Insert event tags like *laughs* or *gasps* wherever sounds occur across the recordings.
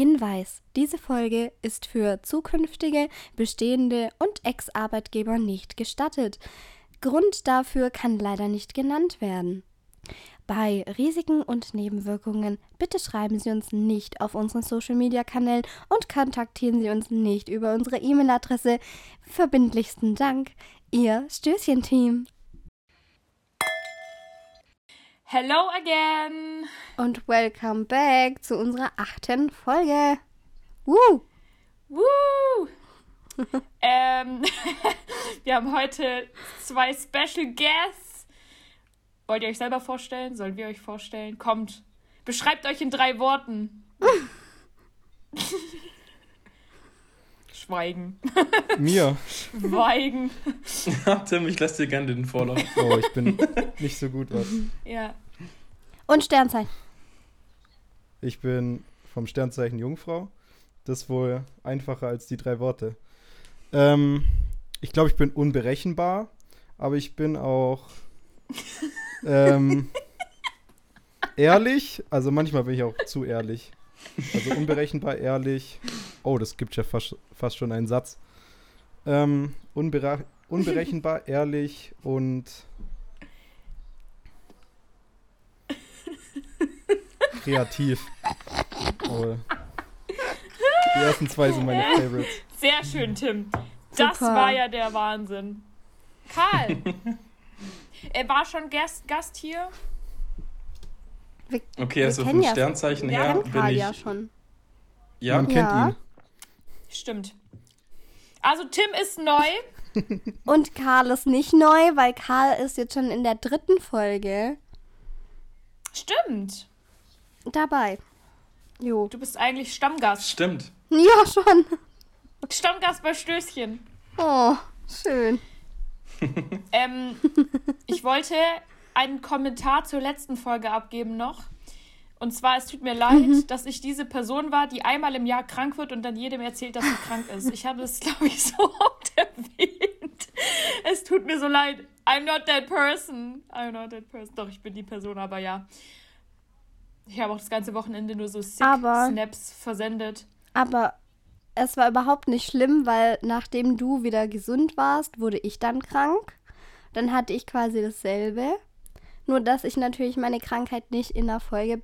Hinweis: Diese Folge ist für zukünftige, bestehende und Ex-Arbeitgeber nicht gestattet. Grund dafür kann leider nicht genannt werden. Bei Risiken und Nebenwirkungen bitte schreiben Sie uns nicht auf unseren Social-Media-Kanälen und kontaktieren Sie uns nicht über unsere E-Mail-Adresse. Verbindlichsten Dank, Ihr Stößchen-Team. Hello again! Und welcome back zu unserer achten Folge. Woo! Woo! *laughs* ähm, *laughs* wir haben heute zwei Special Guests. Wollt ihr euch selber vorstellen? Sollen wir euch vorstellen? Kommt. Beschreibt euch in drei Worten. *laughs* Schweigen. Mir. *laughs* Schweigen. Ja, Tim, ich lasse dir gerne den Vorlauf. Oh, ich bin *laughs* nicht so gut was. Ja. Und Sternzeichen. Ich bin vom Sternzeichen Jungfrau. Das ist wohl einfacher als die drei Worte. Ähm, ich glaube, ich bin unberechenbar, aber ich bin auch ähm, *laughs* ehrlich. Also manchmal bin ich auch zu ehrlich. Also unberechenbar, ehrlich. Oh, das gibt ja fast, fast schon einen Satz. Ähm, unbere *laughs* unberechenbar, ehrlich und kreativ. Oh. Die ersten zwei sind meine Favorites. Sehr schön, Tim. Das Super. war ja der Wahnsinn. Karl. er war schon Gast, Gast hier. Wir, Okay, also vom ja- Sternzeichen her bin Karl ich. ja schon. Ja, Man kennt Ja. ihn. Stimmt. Also Tim ist neu. *laughs* Und Karl ist nicht neu, weil Karl ist jetzt schon in der dritten Folge Stimmt. dabei. Jo. Du bist eigentlich Stammgast. stimmt. *laughs* Ja, schon. Stammgast bei Stößchen. Oh, schön. Ähm, ich wollte einen Kommentar zur letzten Folge abgeben noch. Und zwar, es tut mir leid, dass ich diese Person war, die einmal im Jahr krank wird und dann jedem erzählt, dass sie krank ist. Ich habe es, *laughs* glaube ich, so oft *laughs* erwähnt. Es tut mir so leid. I'm not that person. I'm not that person. Doch, ich bin die Person, aber ja. Ich habe auch das ganze Wochenende nur so sick Aber- Snaps versendet. Aber es war überhaupt nicht schlimm, weil nachdem du wieder gesund warst, wurde ich dann krank. Dann hatte ich quasi dasselbe. Nur, dass ich natürlich meine Krankheit nicht in der Folge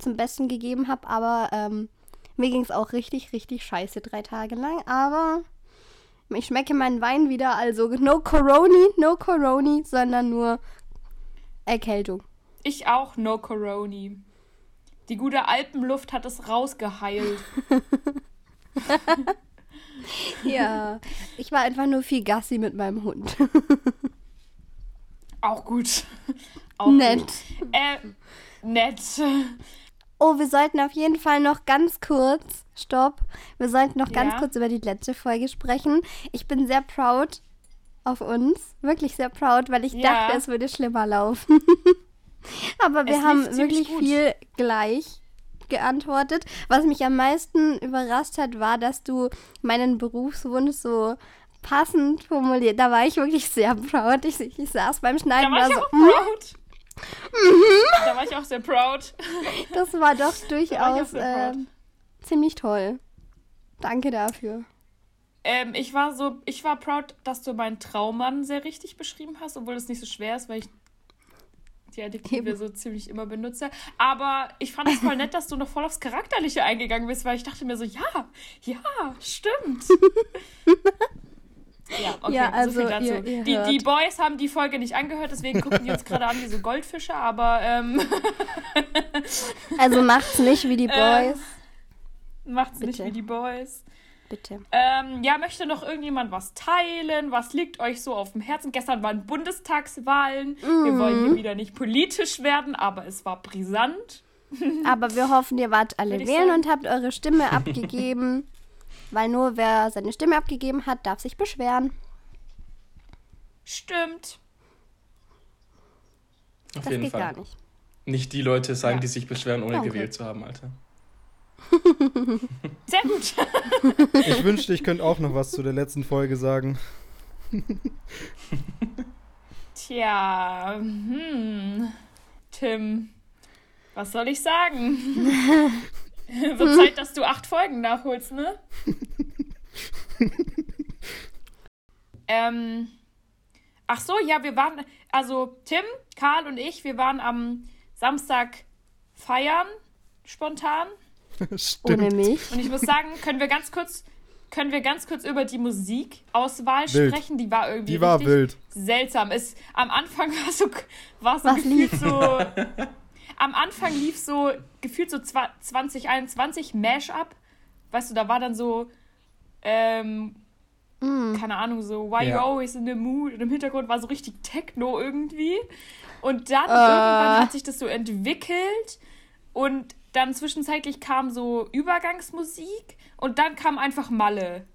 zum Besten gegeben habe. Aber ähm, mir ging es auch richtig, richtig scheiße drei Tage lang. Aber ich schmecke meinen Wein wieder. Also *laughs* no Coroni, no Coroni, sondern nur Erkältung. Ich auch, no Coroni. Die gute Alpenluft hat es rausgeheilt. *laughs* *laughs* Ja, ich war einfach nur viel Gassi mit meinem Hund. Auch gut. Auch Nett. Gut. Äh, nett. Oh, wir sollten auf jeden Fall noch ganz kurz, stopp, wir sollten noch ganz Ja? kurz über die letzte Folge sprechen. Ich bin sehr proud auf uns, wirklich sehr proud, weil ich Ja. dachte, es würde schlimmer laufen. *laughs* Aber wir Es haben wirklich gut. viel gleich geantwortet. Was mich am meisten überrascht hat, war, dass du meinen Berufswunsch so passend formuliert. Da war ich wirklich sehr proud. Ich, ich saß beim Da Schneiden war war ich so, auch "Mm, proud. Da war ich auch sehr proud. das war doch Da war durchaus proud. ähm, ziemlich toll. Danke dafür. Ähm, ich war so, ich war proud, dass du meinen Traummann sehr richtig beschrieben hast, obwohl es nicht so schwer ist, weil ich die Adjektive Eben. so ziemlich immer benutze. Aber ich fand es voll nett, dass du noch voll aufs Charakterliche eingegangen bist, weil ich dachte mir so, ja, ja, stimmt. *laughs* Ja, okay, Ja, also so viel dazu. ihr- ihr die, die. Boys haben die Folge nicht angehört, deswegen gucken die uns gerade an wie so Goldfische, aber ähm, Also macht's nicht wie die Äh, Boys. macht's nicht Bitte. wie die Boys. Bitte. Ähm, ja, möchte noch irgendjemand was teilen? Was liegt euch so auf dem Herzen? Gestern waren Bundestagswahlen. Wir wollen Mhm. hier wieder nicht politisch werden, aber es war brisant. Aber wir hoffen, ihr wart alle wählen sagen. und habt eure Stimme *laughs* abgegeben. Weil nur wer seine Stimme abgegeben hat, darf sich beschweren. Stimmt. Auf Das jeden geht Fall. gar nicht. Nicht die Leute sein, Ja. die sich beschweren, ohne Danke. gewählt zu haben, Alter. *laughs* Sehr gut. Ich wünschte, ich könnte auch noch was zu der letzten Folge sagen. *laughs* Tja, hm. Tim, was soll ich sagen? *laughs* *laughs* Wird Zeit, dass du acht Folgen nachholst, ne? *laughs* ähm, ach so, ja, wir waren, also Tim, Karl und ich, wir waren am Samstag feiern, spontan. *laughs* Stimmt. Ohne mich. Und ich muss sagen, können wir ganz kurz, können wir ganz kurz über die Musikauswahl Wild. sprechen? Die war irgendwie Die war richtig wild. seltsam. Es, am Anfang war so, war so Was gefühlt lief? so. Am Anfang lief so gefühlt so zwa- 2021 Mash-up. Weißt du, da war dann so, ähm, Mm. keine Ahnung, so Why Ja. You Always in the Mood. Und im Hintergrund war so richtig Techno irgendwie. Und dann Äh. irgendwann hat sich das so entwickelt. Und dann zwischenzeitlich kam so Übergangsmusik. Und dann kam einfach Malle.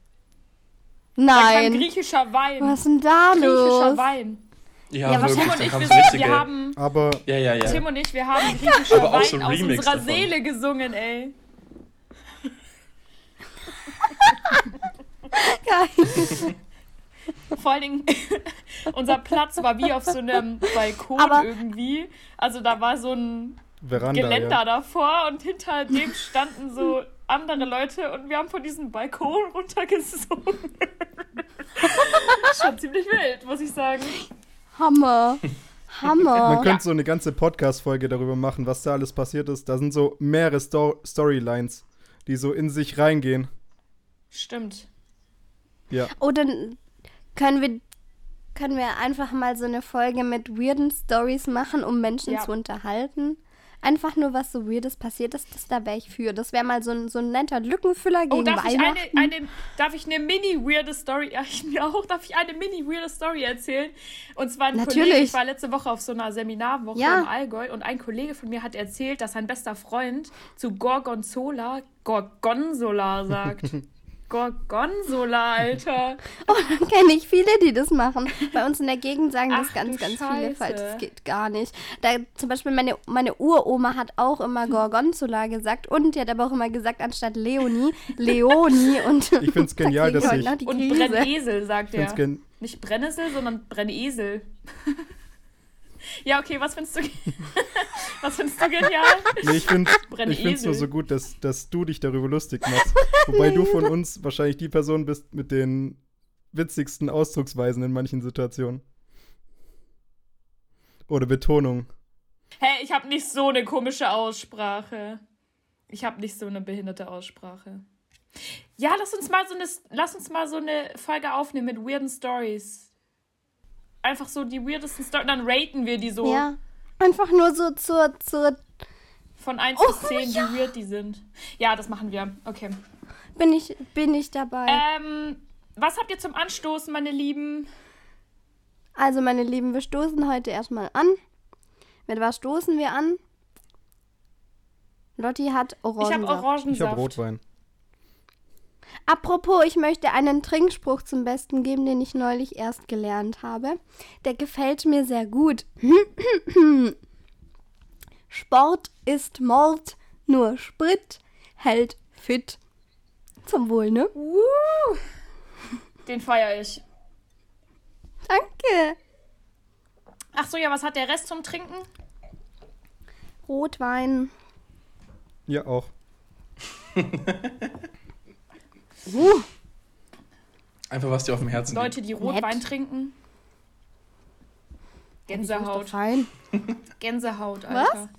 Dann kam Nein. griechischer Wein. Was ist denn da griechischer los? Wein. Ja, Ja, wirklich, Tim und ich, wir, richtige. wir haben, Aber ja, ja, ja. Tim und ich, wir haben *laughs* griechischer Aber auch Wein so aus Remix unserer davon. Seele gesungen, ey. Geil. Vor allen Dingen, *laughs* unser Platz war wie auf so einem Balkon Aber- irgendwie. Also da war so ein Veranda, Geländer ja. davor und hinter dem standen so andere Leute und wir haben von diesem Balkon runtergesungen. *laughs* Schon ziemlich wild, muss ich sagen. *laughs* Hammer. Man Hammer. könnte so eine ganze Podcast-Folge darüber machen, was da alles passiert ist. Da sind so mehrere Sto Storylines, die so in sich reingehen. Stimmt. Ja. Oh, dann können wir, können wir einfach mal so eine Folge mit weirden Stories machen, um Menschen Ja. zu unterhalten. Einfach nur, was so Weirdes passiert ist, das, da wäre ich für. Das wäre mal so ein, so ein netter Lückenfüller Oh, gegen darf ich, eine, eine, darf ich eine mini-weirde Story, ja, ich mir auch, darf ich eine mini-weirde Story erzählen? Und zwar ein Natürlich. Kollege, ich war letzte Woche auf so einer Seminarwoche Ja. im Allgäu und ein Kollege von mir hat erzählt, dass sein bester Freund zu Gorgonzola Gorgonzola sagt. *laughs* Gorgonzola, Alter. *laughs* Oh, dann kenne ich viele, die das machen. Bei uns in der Gegend sagen das Ach, ganz, ganz viele Scheiße. falsch. Das geht gar nicht. Da, zum Beispiel meine, meine Uroma hat auch immer Gorgonzola gesagt und die hat aber auch immer gesagt, anstatt Leonie, Leoni. *laughs* Und Ich find's da genial, dass ich- Und. Brennesel, sagt er. Nicht Brennnessel, sondern Brennesel. Ja, okay, was findest du, *laughs* was findest du genial? nee, ich finde es *laughs* nur so gut, dass, dass du dich darüber lustig machst. Wobei du von uns wahrscheinlich die Person bist mit den witzigsten Ausdrucksweisen in manchen Situationen. Oder Betonung. Hey, ich habe nicht so eine komische Aussprache. Ich habe nicht so eine behinderte Aussprache. Ja, lass uns mal so eine, lass uns mal so eine Folge aufnehmen mit weirden Stories. Einfach so die weirdesten Stories. Dann raten wir die so Ja, einfach nur so zur, zur von 1 Oh, bis 10, wie weird die sind. Ja, das machen wir. Okay. bin ich, bin ich dabei. Ähm, was habt ihr zum Anstoßen, meine Lieben? Also, meine Lieben, wir stoßen heute erstmal an. Mit was stoßen wir an? Lotti hat Ich habe Orangensaft. Orangensaft. Ich habe Rotwein. Apropos, ich möchte einen Trinkspruch zum Besten geben, den ich neulich erst gelernt habe. Der gefällt mir sehr gut. *clears throat* Sport ist Mord, nur Sprit hält fit. Zum Wohl, ne? Uh, den feiere ich. Danke. Ach so, ja, was hat der Rest zum Trinken? Rotwein. Ja, auch. *laughs* Uh, Einfach, was dir auf dem Herzen Leute, die Rotwein Nett. trinken. Gänsehaut. fein. *laughs* Gänsehaut, Alter.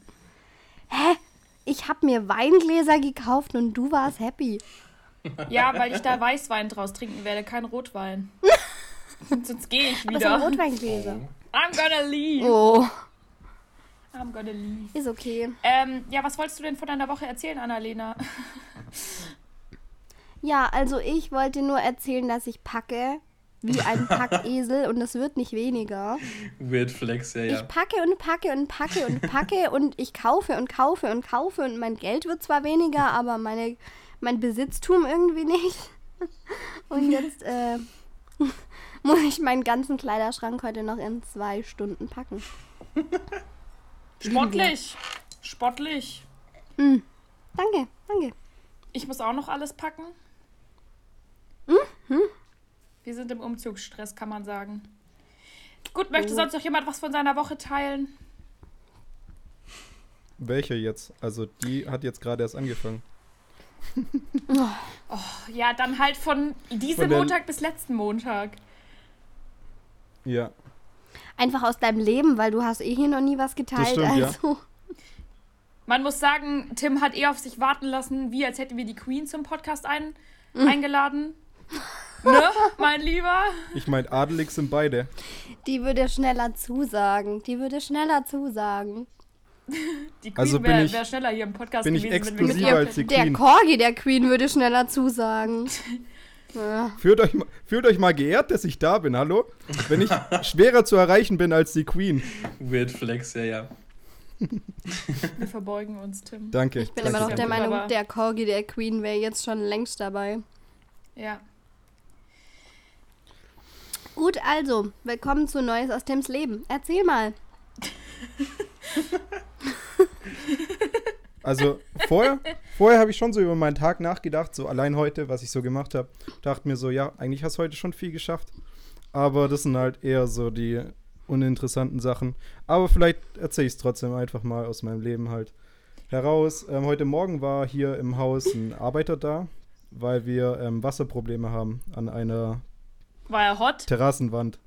Ich habe mir Weingläser gekauft und du warst happy. Ja, weil ich da Weißwein draus trinken werde, kein Rotwein. *laughs* Sonst gehe ich Aber wieder. Rotweingläser. I'm gonna leave. Oh, I'm gonna leave. ist okay. Ähm, ja, was wolltest du denn von deiner Woche erzählen, Annalena? *laughs* Ja, also ich wollte nur erzählen, dass ich packe wie ein *laughs* Packesel und es wird nicht weniger. Weird Flex, ja, ja. Ich packe und packe und packe und packe *laughs* und ich kaufe und kaufe und kaufe und mein Geld wird zwar weniger, aber meine, mein Besitztum irgendwie nicht. *laughs* Und jetzt äh, muss ich meinen ganzen Kleiderschrank heute noch in zwei Stunden packen. Sportlich. Sportlich. Danke, danke. Ich muss auch noch alles packen. Wir sind im Umzugsstress, kann man sagen. Gut, möchte Oh. sonst noch jemand was von seiner Woche teilen? Welche jetzt? Also, die hat jetzt gerade erst angefangen. *laughs* Oh, ja, dann halt von diesem Von Montag bis letzten Montag. Ja. Einfach aus deinem Leben, weil du hast eh hier noch nie was geteilt. stimmt, ja. also. Man muss sagen, Tim hat eh auf sich warten lassen, wie als hätten wir die Queen zum Podcast ein Mhm. eingeladen. Ne, mein Lieber? Ich meine, adelig sind beide. Die würde schneller zusagen. Die würde schneller zusagen. Die Queen Also bin wäre ich- wär schneller hier im Podcast bin ich gewesen, wenn wir exklusiver als die hätten. Der Queen. Corgi der Queen würde schneller zusagen. *laughs* Ja. Fühlt euch, mal- fühlt euch mal geehrt, dass ich da bin, hallo? Wenn ich *laughs* schwerer zu erreichen bin als die Queen. Weird Flex, ja, ja. *laughs* Wir verbeugen uns, Tim. Danke. Ich bin danke, immer noch der. Meinung, der Corgi der Queen wäre jetzt schon längst dabei. Ja. Gut, also, willkommen zu Neues aus Tims Leben. Erzähl mal. *laughs* Also vorher, vorher habe ich schon so über meinen Tag nachgedacht, so allein heute, was ich so gemacht habe. Dachte mir so, ja, eigentlich hast du heute schon viel geschafft. Aber das sind halt eher so die uninteressanten Sachen. Aber vielleicht erzähle ich es trotzdem einfach mal aus meinem Leben halt heraus. Ähm, heute Morgen war hier im Haus ein Arbeiter da, weil wir ähm, Wasserprobleme haben an einer War er hot? Terrassenwand.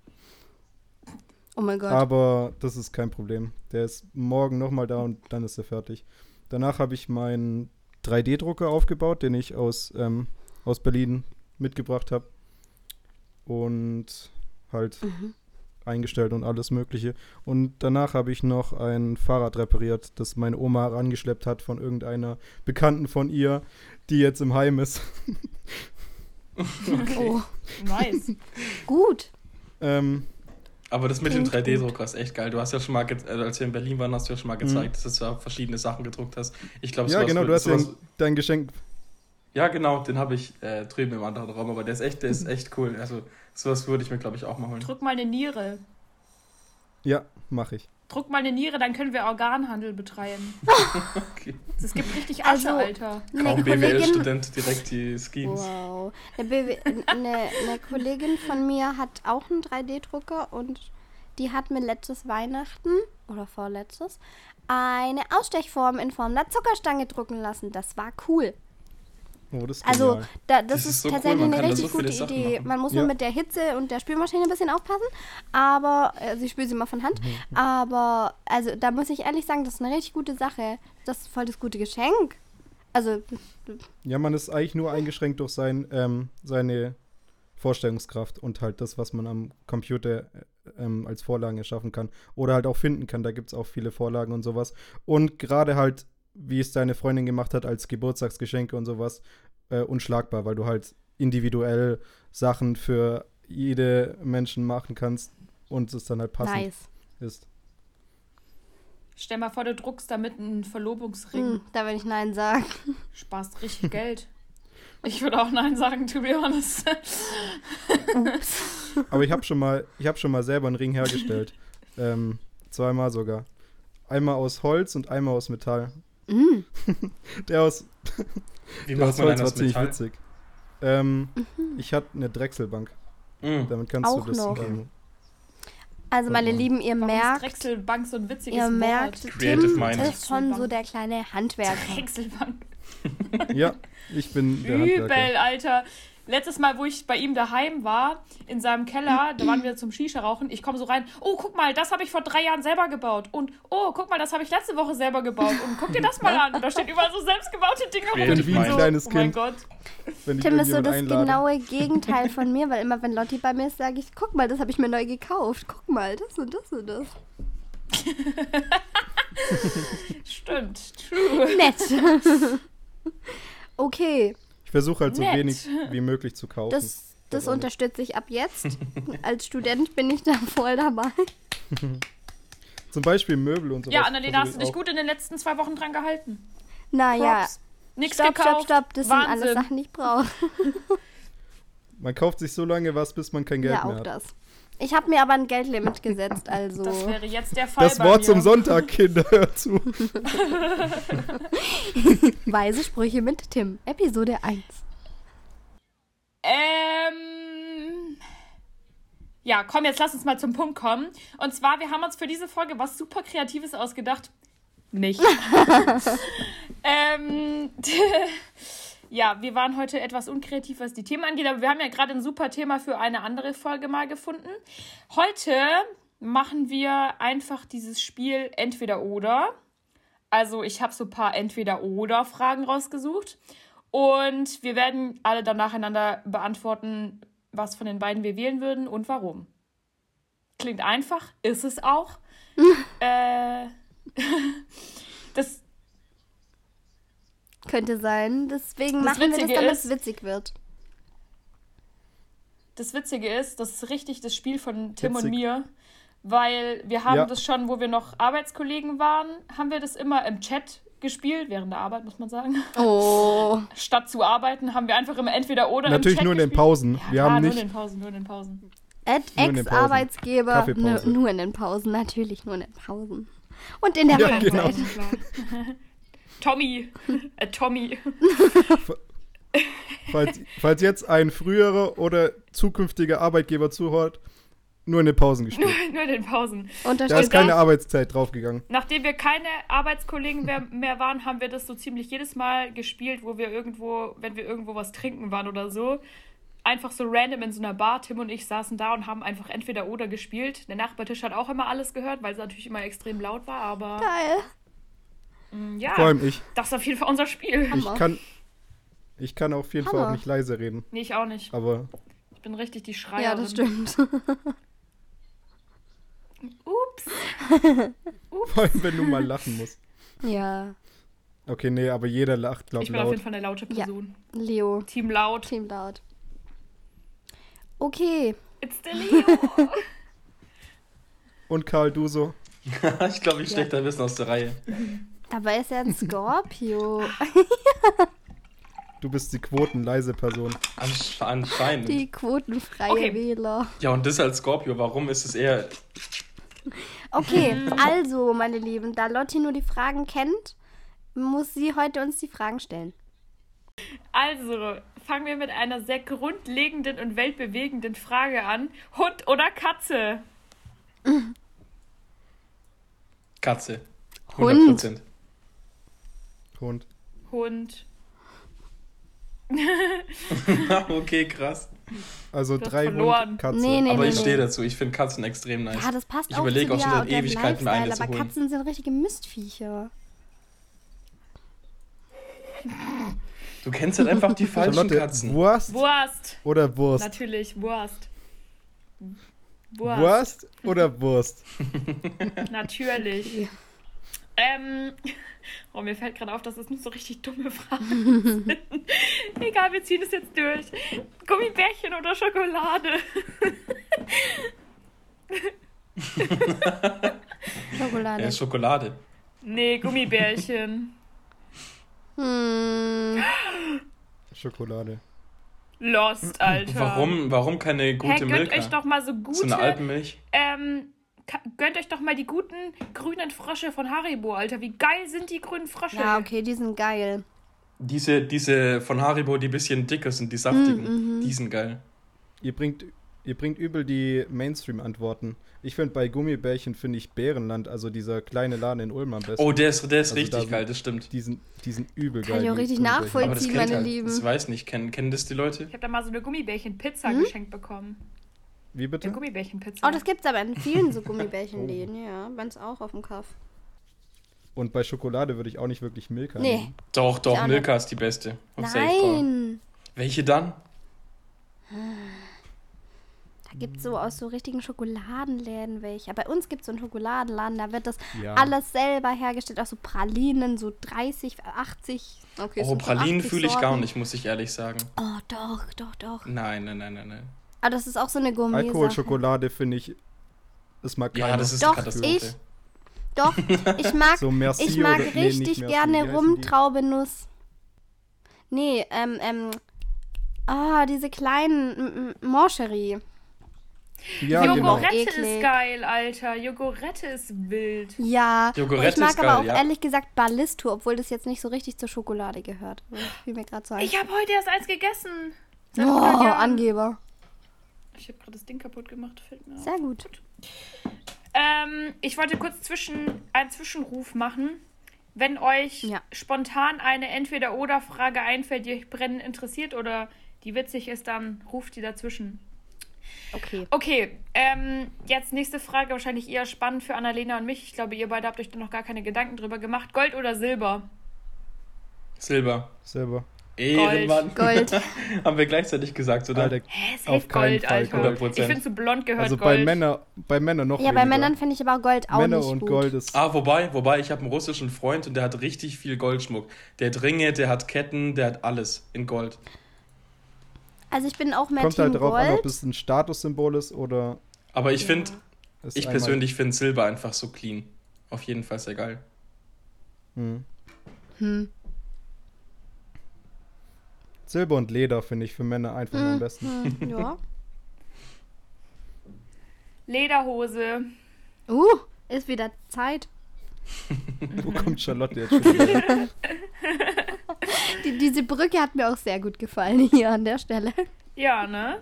Oh mein Gott. Aber das ist kein Problem. Der ist morgen nochmal da und dann ist er fertig. Danach habe ich meinen 3D-Drucker aufgebaut, den ich aus, ähm, aus Berlin mitgebracht habe. Und halt eingestellt und alles Mögliche. Und danach habe ich noch ein Fahrrad repariert, das meine Oma herangeschleppt hat von irgendeiner Bekannten von ihr, die jetzt im Heim ist. *laughs* *laughs* Oh, Nice. *laughs* gut. ähm, Aber das mit dem Klingt 3D-Drucker ist echt geil. Du hast ja schon mal, äh, als wir in Berlin waren, hast du ja schon mal gezeigt, dass du da verschiedene Sachen gedruckt hast. Ich glaube, Mhm. ja, genau, du hast ja dein Geschenk Ja, genau, den habe ich äh, drüben im anderen Raum, aber der ist echt, der ist echt cool. Also, sowas würde ich mir, glaube ich, auch mal holen. Druck mal eine Niere. Ja, mache ich. Druck mal eine Niere, dann können wir Organhandel betreiben. *laughs* Okay. Es gibt richtig Asche, Also- Alter. Kaum BWL-Student direkt die Schemes. wow. Eine, BW eine, eine Kollegin von mir hat auch einen 3D-Drucker und die hat mir letztes Weihnachten oder vorletztes eine Ausstechform in Form einer Zuckerstange drucken lassen. Das war cool. Oh, das ist Also, da, das, Das ist ist, so cool, tatsächlich man eine richtig so gute Idee. machen. Man muss Ja. nur mit der Hitze und der Spülmaschine ein bisschen aufpassen, aber, also ich spüle sie mal von Hand, Mhm. aber, also da muss ich ehrlich sagen, das ist eine richtig gute Sache. Das ist voll das gute Geschenk. Also, Ja, man ist eigentlich nur eingeschränkt durch sein, ähm, seine Vorstellungskraft und halt das, was man am Computer äh, ähm, als Vorlagen erschaffen kann oder halt auch finden kann. Da gibt es auch viele Vorlagen und sowas. Und gerade halt, wie es deine Freundin gemacht hat als Geburtstagsgeschenke und sowas, äh, unschlagbar, weil du halt individuell Sachen für jede Menschen machen kannst und es dann halt passend nice. ist. Stell mal vor, du druckst damit einen Verlobungsring. Hm, da würde ich Nein sagen. *laughs* Sparst richtig Geld. Ich würde auch Nein sagen, to be honest. *laughs* Aber ich habe schon mal, ich habe schon mal selber einen Ring hergestellt. *laughs* ähm, zweimal sogar. Einmal aus Holz und einmal aus Metall. Mm. *laughs* Der aus, *laughs* Wie der macht aus man Holz war ziemlich Metall? witzig. Ähm, Mhm. Ich hatte eine Drechselbank. Mm. Damit kannst Auch du das. noch. Ähm, Also, meine Mhm. Lieben, ihr Warum ist merkt, Drechselbank so ein witziges ihr merkt? Creative Tim Mind. ist schon so der kleine Handwerker. Drechselbank. ja, ich bin der Übel, Handwerker. Alter. Letztes Mal, wo ich bei ihm daheim war, in seinem Keller, da waren wir zum Shisha rauchen. Ich komme so rein. Oh, guck mal, das habe ich vor drei Jahren selber gebaut. Und oh, guck mal, das habe ich letzte Woche selber gebaut. Und guck dir das mal an. Und da steht überall so selbstgebaute Dinge rum. Ich bin Mind. so, Kleines oh mein Kind. Gott. Wenn ich Tim ist so das einlade. genaue Gegenteil von mir, weil immer wenn Lotti bei mir ist, sage ich, guck mal, das habe ich mir neu gekauft. Guck mal, das und das und das. *laughs* Stimmt, true. Nett. *laughs* okay, Ich versuche halt so Nett. wenig wie möglich zu kaufen. das, das Das auch unterstütze ich ab jetzt. *laughs* Als Student bin ich da voll dabei. *laughs* Zum Beispiel Möbel und sowas. Ja, Annalena, hast du dich ich auch. gut in den letzten zwei Wochen dran gehalten? Naja. Nix stopp, stopp, gekauft. stopp. Das sind Wahnsinn. alles Sachen, die ich brauche. Man kauft sich so lange was, bis man kein Geld Ja, mehr auch hat. das. Ich habe mir aber ein Geldlimit gesetzt, also. Das wäre jetzt der Fall Das bei Wort mir. zum Sonntag, Kinder, hör zu. *laughs* Weise Sprüche mit Tim, Episode 1. Ähm. Ja, komm, jetzt lass uns mal zum Punkt kommen. Und zwar, wir haben uns für diese Folge was super Kreatives ausgedacht. Nicht. *laughs* ähm, *laughs* ja, wir waren heute etwas unkreativ, was die Themen angeht, aber wir haben ja gerade ein super Thema für eine andere Folge mal gefunden. Heute machen wir einfach dieses Spiel entweder oder. Also ich habe so ein paar entweder oder Fragen rausgesucht und wir werden alle dann nacheinander beantworten, was von den beiden wir wählen würden und warum. Klingt einfach, ist es auch. *laughs* äh, *laughs* Könnte sein. Deswegen Das machen wir das, Witzige damit ist- es witzig wird. Das Witzige ist, das ist richtig das Spiel von Tim und Witzig. mir, weil wir haben Ja. das schon, wo wir noch Arbeitskollegen waren, haben wir das immer im Chat gespielt, während der Arbeit, muss man sagen. Oh. *laughs* Statt zu arbeiten, haben wir einfach immer entweder oder Natürlich im Chat nur in den. Pausen. Ja, wir klar, haben nur nicht. in den Pausen, nur in den Pausen. Nur in den Pausen. Ex-Arbeitgeber. Nur, nur in den Pausen, natürlich nur in den Pausen. Und in der Ja, Freizeit. genau. *laughs* *laughs* Tommy, äh, Tommy. Falls, falls jetzt ein früherer oder zukünftiger Arbeitgeber zuhört, nur in den Pausen *laughs* gespielt. nur in den Pausen. Da Unterstützt ist keine Arbeitszeit draufgegangen. Nachdem wir keine Arbeitskollegen mehr, mehr waren, haben wir das so ziemlich jedes Mal gespielt, wo wir irgendwo, wenn wir irgendwo was trinken waren oder so, einfach so random in so einer Bar. Tim und ich saßen da und haben einfach entweder oder gespielt. Der Nachbartisch hat auch immer alles gehört, weil es natürlich immer extrem laut war, aber Geil. Mm, ja, Vor allem ich. das ist auf jeden Fall unser Spiel. Ich kann, ich kann auf jeden Fall Hammer. auch nicht leise reden. Nee, ich auch nicht. Aber Ich bin richtig die Schreierin. Ja, das stimmt. *laughs* *laughs* Ups. vor allem, wenn du mal lachen musst. ja. Okay, nee, aber jeder lacht, glaub Ich bin auf laut. jeden Fall eine laute Ja. Person. Leo. Team laut. Team laut. Okay. It's the Leo. *laughs* Und Karl, du so? ich glaube, ich stecke da ein bisschen aus der Reihe. Dabei ist er ein Scorpio. Du bist die quotenleise Person. Ansch anscheinend. Die quotenfreie Okay. Wähler. Ja, und das als Scorpio, warum ist es eher. Okay, also, meine Lieben, da Lotti nur die Fragen kennt, muss sie heute uns die Fragen stellen. Also, fangen wir mit einer sehr grundlegenden und weltbewegenden Frage an. Hund oder Katze? Katze. Hund. 100%. Hund. Hund. *laughs* okay, krass. Also drei verloren. Hund, Katze. Nee, nee, Aber nee, ich nee. stehe dazu. Ich finde Katzen extrem nice. Ja, das passt Ich auch überlege zu auch dir schon seit Ewigkeiten, mir eine zu aber holen. Katzen sind richtige Mistviecher. Du kennst halt einfach die *laughs* falschen Charlotte, Katzen. Wurst Wurst. oder Wurst? Natürlich, Wurst. Wurst. Wurst oder Wurst? Natürlich. Ähm, *laughs* oh, mir fällt gerade auf, dass es nur so richtig dumme *laughs* Fragen sind. Egal, wir ziehen es jetzt durch. Gummibärchen oder Schokolade? Schokolade. Ja, Schokolade. Nee, Gummibärchen. hm. Schokolade. Lost, Alter. Warum, warum keine gute gönnt Milka? euch doch mal so so gute. eine Alpenmilch? ähm, gönnt euch doch mal die guten grünen Frösche von Haribo, Alter. Wie geil sind die grünen Frösche? Ja, okay, die sind geil. Diese, diese von Haribo, die bisschen dicker sind, die saftigen, Mhm, die sind geil. Ihr bringt, ihr bringt übel die Mainstream-Antworten. Ich finde bei Gummibärchen finde ich Bärenland, also dieser kleine Laden in Ulm am besten. Oh, der ist, der ist Also da richtig sind- geil, das stimmt. Die sind, die sind übel Kann geil. ich auch richtig nachvollziehen. Meine halt, Lieben. das weiß nicht, kennen, kennen das die Leute? Ich habe da mal so eine Gummibärchen-Pizza Hm? geschenkt bekommen. Wie bitte? Gummibärchen-Pizza. Oh, das gibt's aber in vielen so *laughs* Gummibärchenläden, ja. Bei uns auch auf dem Kaff. Und bei Schokolade würde ich auch nicht wirklich Milka Nee. nehmen. Doch, doch, Milka ist die beste. Call. Nein. Welche dann? Da gibt's so aus so richtigen Schokoladenläden welche. Aber bei uns gibt's so einen Schokoladenladen, da wird das Ja. alles selber hergestellt. Auch so Pralinen, so 30, 80. Okay, es Oh, schon Pralinen 80 fühle ich gar nicht, muss ich ehrlich sagen. Oh, doch, doch, doch. Nein, nein, nein, nein, nein. Aber das ist auch so eine Gourmet. Alkoholschokolade finde ich, das mag Ja, keiner. das ist Doch, ich- Doch, ich mag, So ich mag oder- nee, richtig Merci, gerne? Rumtraubenuss. Nee, ähm, ähm. Ah, diese kleinen M- M- Moncherie. Ja, genau. Jogurette Eklig. ist geil, Alter. Jogurette ist wild. Ja, Jogurette ich mag ist aber geil, auch ja. ehrlich gesagt Ballisto, obwohl das jetzt nicht so richtig zur Schokolade gehört. So ein. Ich habe heute erst eins gegessen. Oh, 100 Jahren. Angeber. Ich habe gerade das Ding kaputt gemacht. Fällt mir auf. Sehr gut. Ähm, ich wollte kurz zwischen, einen Zwischenruf machen. wenn euch Ja. spontan eine Entweder-Oder-Frage einfällt, die euch brennend interessiert oder die witzig ist, dann ruft die dazwischen. Okay. Okay, ähm, jetzt nächste Frage, wahrscheinlich eher spannend für Annalena und mich. Ich glaube, ihr beide habt euch da noch gar keine Gedanken drüber gemacht. Gold oder Silber? Silber. Selber. Ehrenmann. Gold. *laughs* Haben wir gleichzeitig gesagt, oder? Alter, Hä, safe Auf keinen Gold, Fall Alter. 100%. Ich finde, zu blond gehört also Gold. bei Männern, bei Männern noch Ja, bei weniger. Männern finde ich aber Gold auch Männer nicht und gut. Gold ist. Ah, wobei, wobei, ich habe einen russischen Freund und der hat richtig viel Goldschmuck. Der hat Ringe, der hat Ketten, der hat alles in Gold. Also ich bin auch mehr Kommt Team halt drauf Gold. an, ob es ein Statussymbol ist oder. Aber ich Ja. finde, ich persönlich finde Silber einfach so clean. Auf jeden Fall sehr geil. Hm. Hm. Silber und Leder finde ich für Männer einfach am Hm, besten. hm, *laughs* ja. Lederhose. Uh, ist wieder Zeit. *laughs* Wo kommt Charlotte jetzt schon wieder? *laughs* Die, diese Brücke hat mir auch sehr gut gefallen hier an der Stelle. Ja, ne?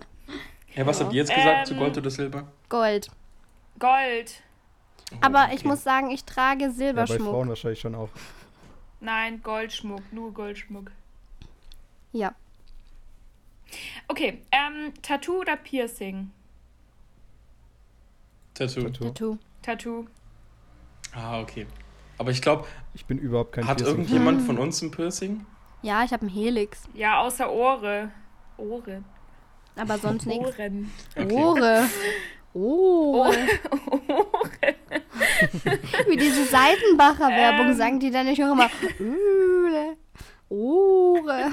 Ja, was Ja. habt ihr jetzt gesagt zu Ähm, Gold oder Silber? Gold. Gold. Oh, Aber ich okay. muss sagen, ich trage Ja, bei Silberschmuck. Frauen wahrscheinlich schon auch. Nein, Goldschmuck. Nur Goldschmuck. Ja. Okay, ähm, Tattoo oder Piercing? Tattoo. Tattoo. Tattoo. Tattoo. Ah, okay. Aber ich glaube, Ich bin überhaupt kein hat Piercing. irgendjemand von uns ein Piercing? Ja, ich habe einen Helix. Ja, außer Ohre. Ohren. Aber sonst nichts. Ohren. Okay. Ohre. *laughs* Ohre. Wie diese Seitenbacher Werbung Ähm. sagen die dann nicht auch immer Öle. Ohre.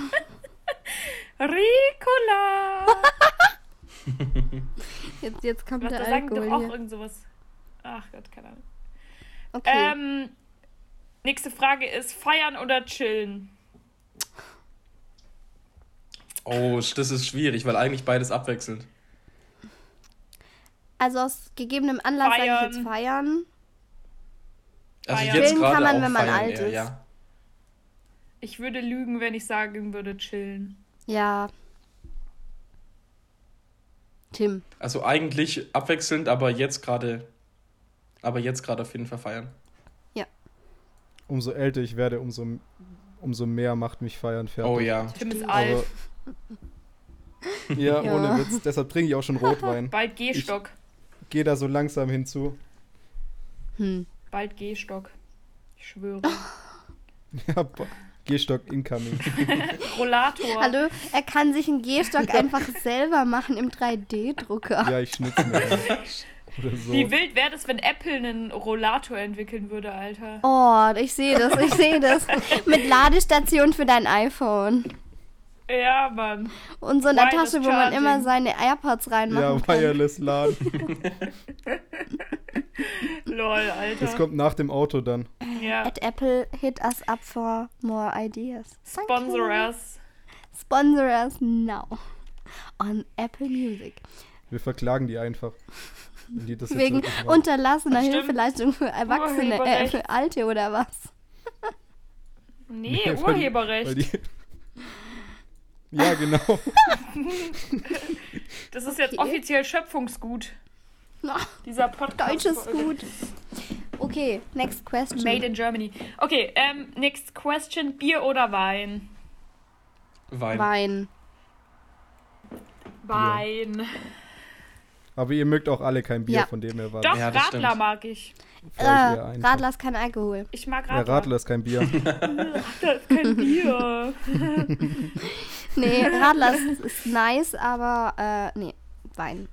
Ricola! *laughs* Jetzt, jetzt kommt Was, der da sagen die doch Alkohol auch hier. irgend sowas. Ach Gott, keine Ahnung. Okay. Ähm, nächste Frage ist: Feiern oder chillen? Oh, das ist schwierig, weil eigentlich beides abwechselnd. also aus gegebenem Anlass sage ich Feiern. jetzt feiern. Also Feiern. jetzt Chillen kann man, auch wenn man alt eher, ist. Ja. Ich würde lügen, wenn ich sagen würde chillen. Ja. Tim. Also eigentlich abwechselnd, aber jetzt gerade, aber jetzt gerade auf jeden Fall feiern. Umso älter ich werde, umso, umso mehr macht mich feiern fertig. Oh ja. Tim ist alt. *laughs* Ja, Ja. ohne Witz. Deshalb trinke ich auch schon Rotwein. *laughs* Bald Gehstock. Gehe da so langsam hinzu. Hm. Bald Gehstock. Ich schwöre. *laughs* Ja, Gehstock incoming. *laughs* Rollator. Hallo, er kann sich einen Gehstock einfach selber machen im 3D-Drucker. Ja, ich schnitze mir *laughs* so. Wie wild wäre das, wenn Apple einen Rollator entwickeln würde, Alter? Oh, ich sehe das, ich sehe das. Mit Ladestation für dein iPhone. Ja, Mann. Und so eine Wireless Tasche, wo man Charging. immer seine AirPods reinmachen Ja, kann. Wireless LAN. *laughs* Lol, Alter. Das kommt nach dem Auto dann. ja. At Apple, hit us up for more ideas. Thank Sponsor you. us. Sponsor us now. On Apple Music. Wir verklagen die einfach. Die Wegen unterlassener Stimmt. Hilfeleistung für Erwachsene, äh, Urheberrecht. für Alte oder was? Nee, Nee, weil die- Urheberrecht. Weil die, ja, genau. *laughs* das ist jetzt Okay. offiziell Schöpfungsgut. Na, *laughs* Dieser Podcast. Deutsches Gut. Okay, next question. Made in Germany. Okay, ähm, next question. Bier oder Wein? Wein. Wein. Wein. Aber ihr mögt auch alle kein Bier, Ja. von dem her war Doch, Ja, das Radler stimmt. mag ich. Äh. Radler ist kein Alkohol. Ich mag Ja, Radler. Radler ist kein Bier. *laughs* Radler ist kein Bier. Nee, *laughs* Radler ist, ist nice, aber äh, nee, Wein.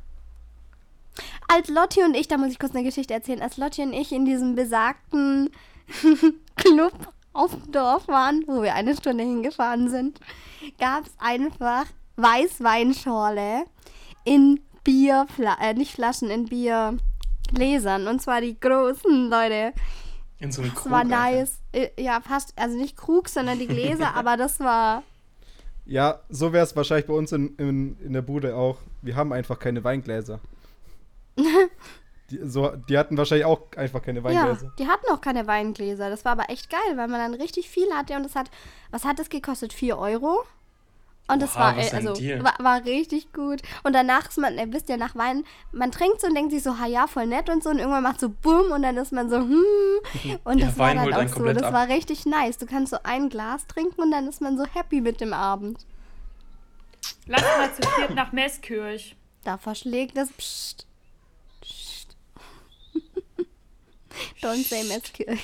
Als Lotti und ich, da muss ich kurz eine Geschichte erzählen, als Lotti und ich in diesem besagten *laughs* Club auf dem Dorf waren, wo wir eine Stunde hingefahren sind, gab es einfach Weißweinschorle in Bierflaschen, äh, nicht Flaschen, in Biergläsern. Und zwar die großen, Leute. In so einem Das Krug. war Alter. nice. Äh, Ja, fast, also nicht Krug, sondern die Gläser, *laughs* aber das war Ja, so wäre es wahrscheinlich bei uns in, in, in der Bude auch. Wir haben einfach keine Weingläser. *laughs* Die, so, die hatten wahrscheinlich auch einfach keine Ja, Weingläser. die hatten auch keine Weingläser. Das war aber echt geil, weil man dann richtig viel hatte und das hat, was hat das gekostet? 4 Euro? Und das Oha, war, was äh, also, war, war richtig gut. Und danach ist man, ihr wisst ja, nach Wein, man trinkt so und denkt sich so, ha ja, voll nett und so. Und irgendwann macht so Bumm und dann ist man so, hm. *laughs* Und Ja, das war Wein dann holt auch so, das ab. war richtig nice. Du kannst so ein Glas trinken und dann ist man so happy mit dem Abend. Lass mal zu viert nach Meßkirch. Da verschlägt es. Psst. Psst. *laughs* Don't say Metzkirch.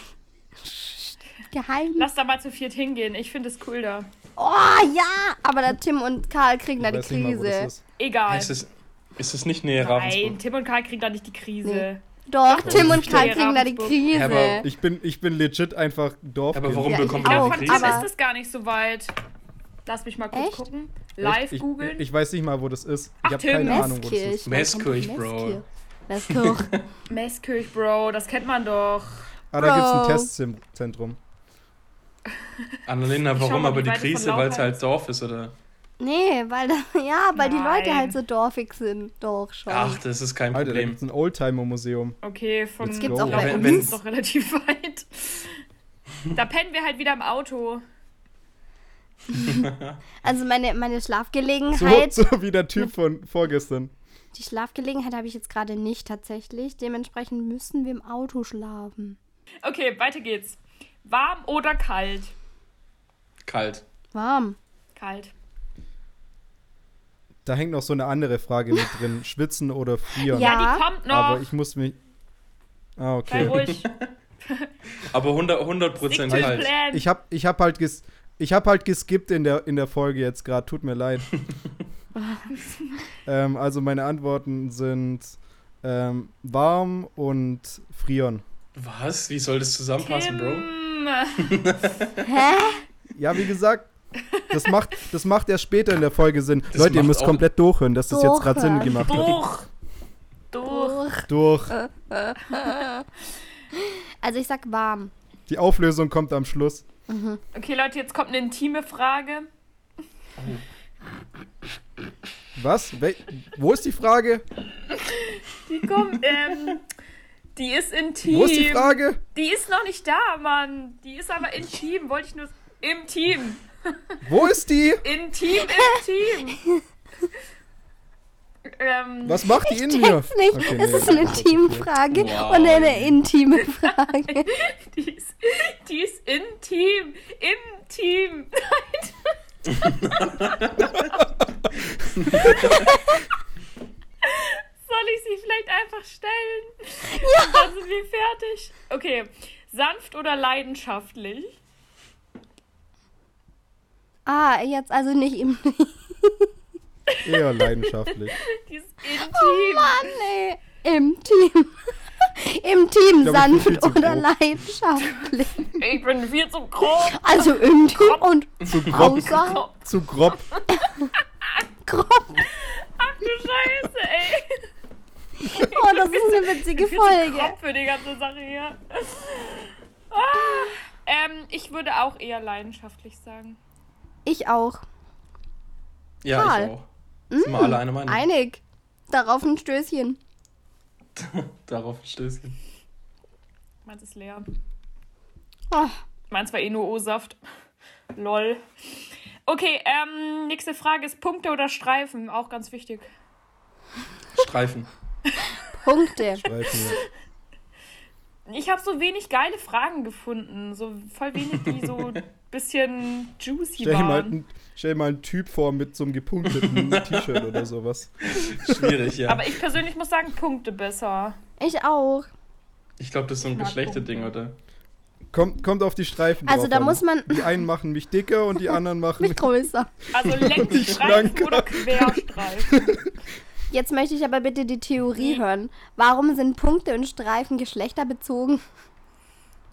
Psst. Geheim. Lass da mal zu viert hingehen. Ich finde es cool da. Oh ja! Aber der Tim und Karl kriegen da die mal, das Krise. ist. Egal. Ist es, ist es nicht näher Nein, Ravensburg? Tim und Karl kriegen da nicht die Krise. Nee. Doch, das Tim und Karl kriegen da die. Krise. Ja, aber Ich bin, ich bin legit einfach Dorf. Aber warum Ja, man von die Tim Krise? aber- ist es gar nicht so weit. Lass mich mal kurz Echt? gucken. Live ich, googeln. Ich, ich weiß nicht mal, wo das ist. Ach, Ich habe keine Ahnung, wo das ist. Meßkirch, Bro. Meßkirch. *laughs* *laughs* Meßkirch, Bro, das kennt man doch. Ah, da gibt es ein Bro. Testzentrum. Annalena, warum aber die von Krise? Weil es halt Dorf ist, oder? Nee, weil *laughs* ja, weil die Leute halt so dorfig sind. Doch schon. Ach, das ist kein Alter, Problem. es ein Oldtimer-Museum. Okay, von Let's Gibt's go. auch ja, bei von Wenn- uns ist doch relativ *laughs* weit. Da pennen wir halt wieder im Auto. *laughs* Also meine, meine So, Schlafgelegenheit, so wie der Typ von vorgestern. die Schlafgelegenheit habe ich jetzt gerade nicht tatsächlich. Dementsprechend müssen wir im Auto schlafen. Okay, weiter geht's. Warm oder kalt? Kalt. Warm. Kalt. Da hängt noch so eine andere Frage mit drin. *laughs* Schwitzen oder frieren. Ja. Die kommt noch. Aber ich muss mich. Ah, Sei okay. ruhig. *laughs* Aber 100, 100 Prozent plan. Ich hab, ich hab halt ges ich hab halt geskippt in der, in der Folge jetzt gerade. Tut mir leid. *laughs* ähm, also meine Antworten sind ähm, warm und frieren. Was? Wie soll das zusammenpassen, Bro? Tim. *laughs* Hä? Ja, wie gesagt, das macht, das macht erst später in der Folge Sinn. Das Leute, ihr müsst komplett durchhören, dass das jetzt gerade Sinn gemacht hat. Durch. Durch. Durch. Durch. *laughs* Also ich sag warm. Die Auflösung kommt am Schluss. Okay, Leute, jetzt kommt eine intime Frage. Was? Wel wo ist die Frage? Die kommt, ähm, die ist intim. Wo ist die Frage? Die ist noch nicht da, Mann. Die ist aber intim. Wollte ich nur. Im Team. *laughs* Wo ist die? Intim im Team. *laughs* ähm, Was macht die Ich in mir? check's nicht. Okay, es nee, ist eine okay. Teamfrage Wow. und eine intime *laughs* Frage. die, ist, die ist intim. Im Team. Soll ich sie vielleicht einfach stellen? Ja. Dann sind wir fertig. Okay. Sanft oder leidenschaftlich? Ah, jetzt also nicht im. *laughs* Eher leidenschaftlich. Die ist intim. Oh Mann, ey. Im Team. *laughs* Im Team glaub, sanft oder grob. leidenschaftlich. Ich bin viel zu grob. Also im Team und Zu grob. außer Zu grob. *laughs* grob. Ach du Scheiße, ey. Oh, das ist eine witzige *laughs* Folge. grob für die ganze Sache hier. Ah, ähm, ich würde auch eher leidenschaftlich sagen. Ich auch. Ja, Karl. ich auch. Sind wir alle eine Meinung? Einig. Darauf ein Stößchen. *laughs* Darauf ein Stößchen. Meins ist leer. Oh, Meins war eh nur O-Saft. Lol. Okay, ähm, nächste Frage ist Punkte oder Streifen? Auch ganz wichtig. Streifen. Punkte. Ich habe so wenig geile Fragen gefunden. So voll wenig, die so ein *laughs* bisschen juicy Stell dir, mal, waren. ein- stell dir mal einen Typ vor mit so einem gepunkteten *laughs* T-Shirt oder sowas. Schwierig, ja. Aber ich persönlich muss sagen, Punkte besser. Ich auch. ich glaube, das ist so ein Geschlechterding, oder? Kommt, kommt auf die Streifen Also drauf da an. muss man Die einen machen mich dicker und die *laughs* anderen machen mich größer. Also Längsstreifen oder Querstreifen. Jetzt möchte ich aber bitte die Theorie hören. Warum sind Punkte und Streifen geschlechterbezogen?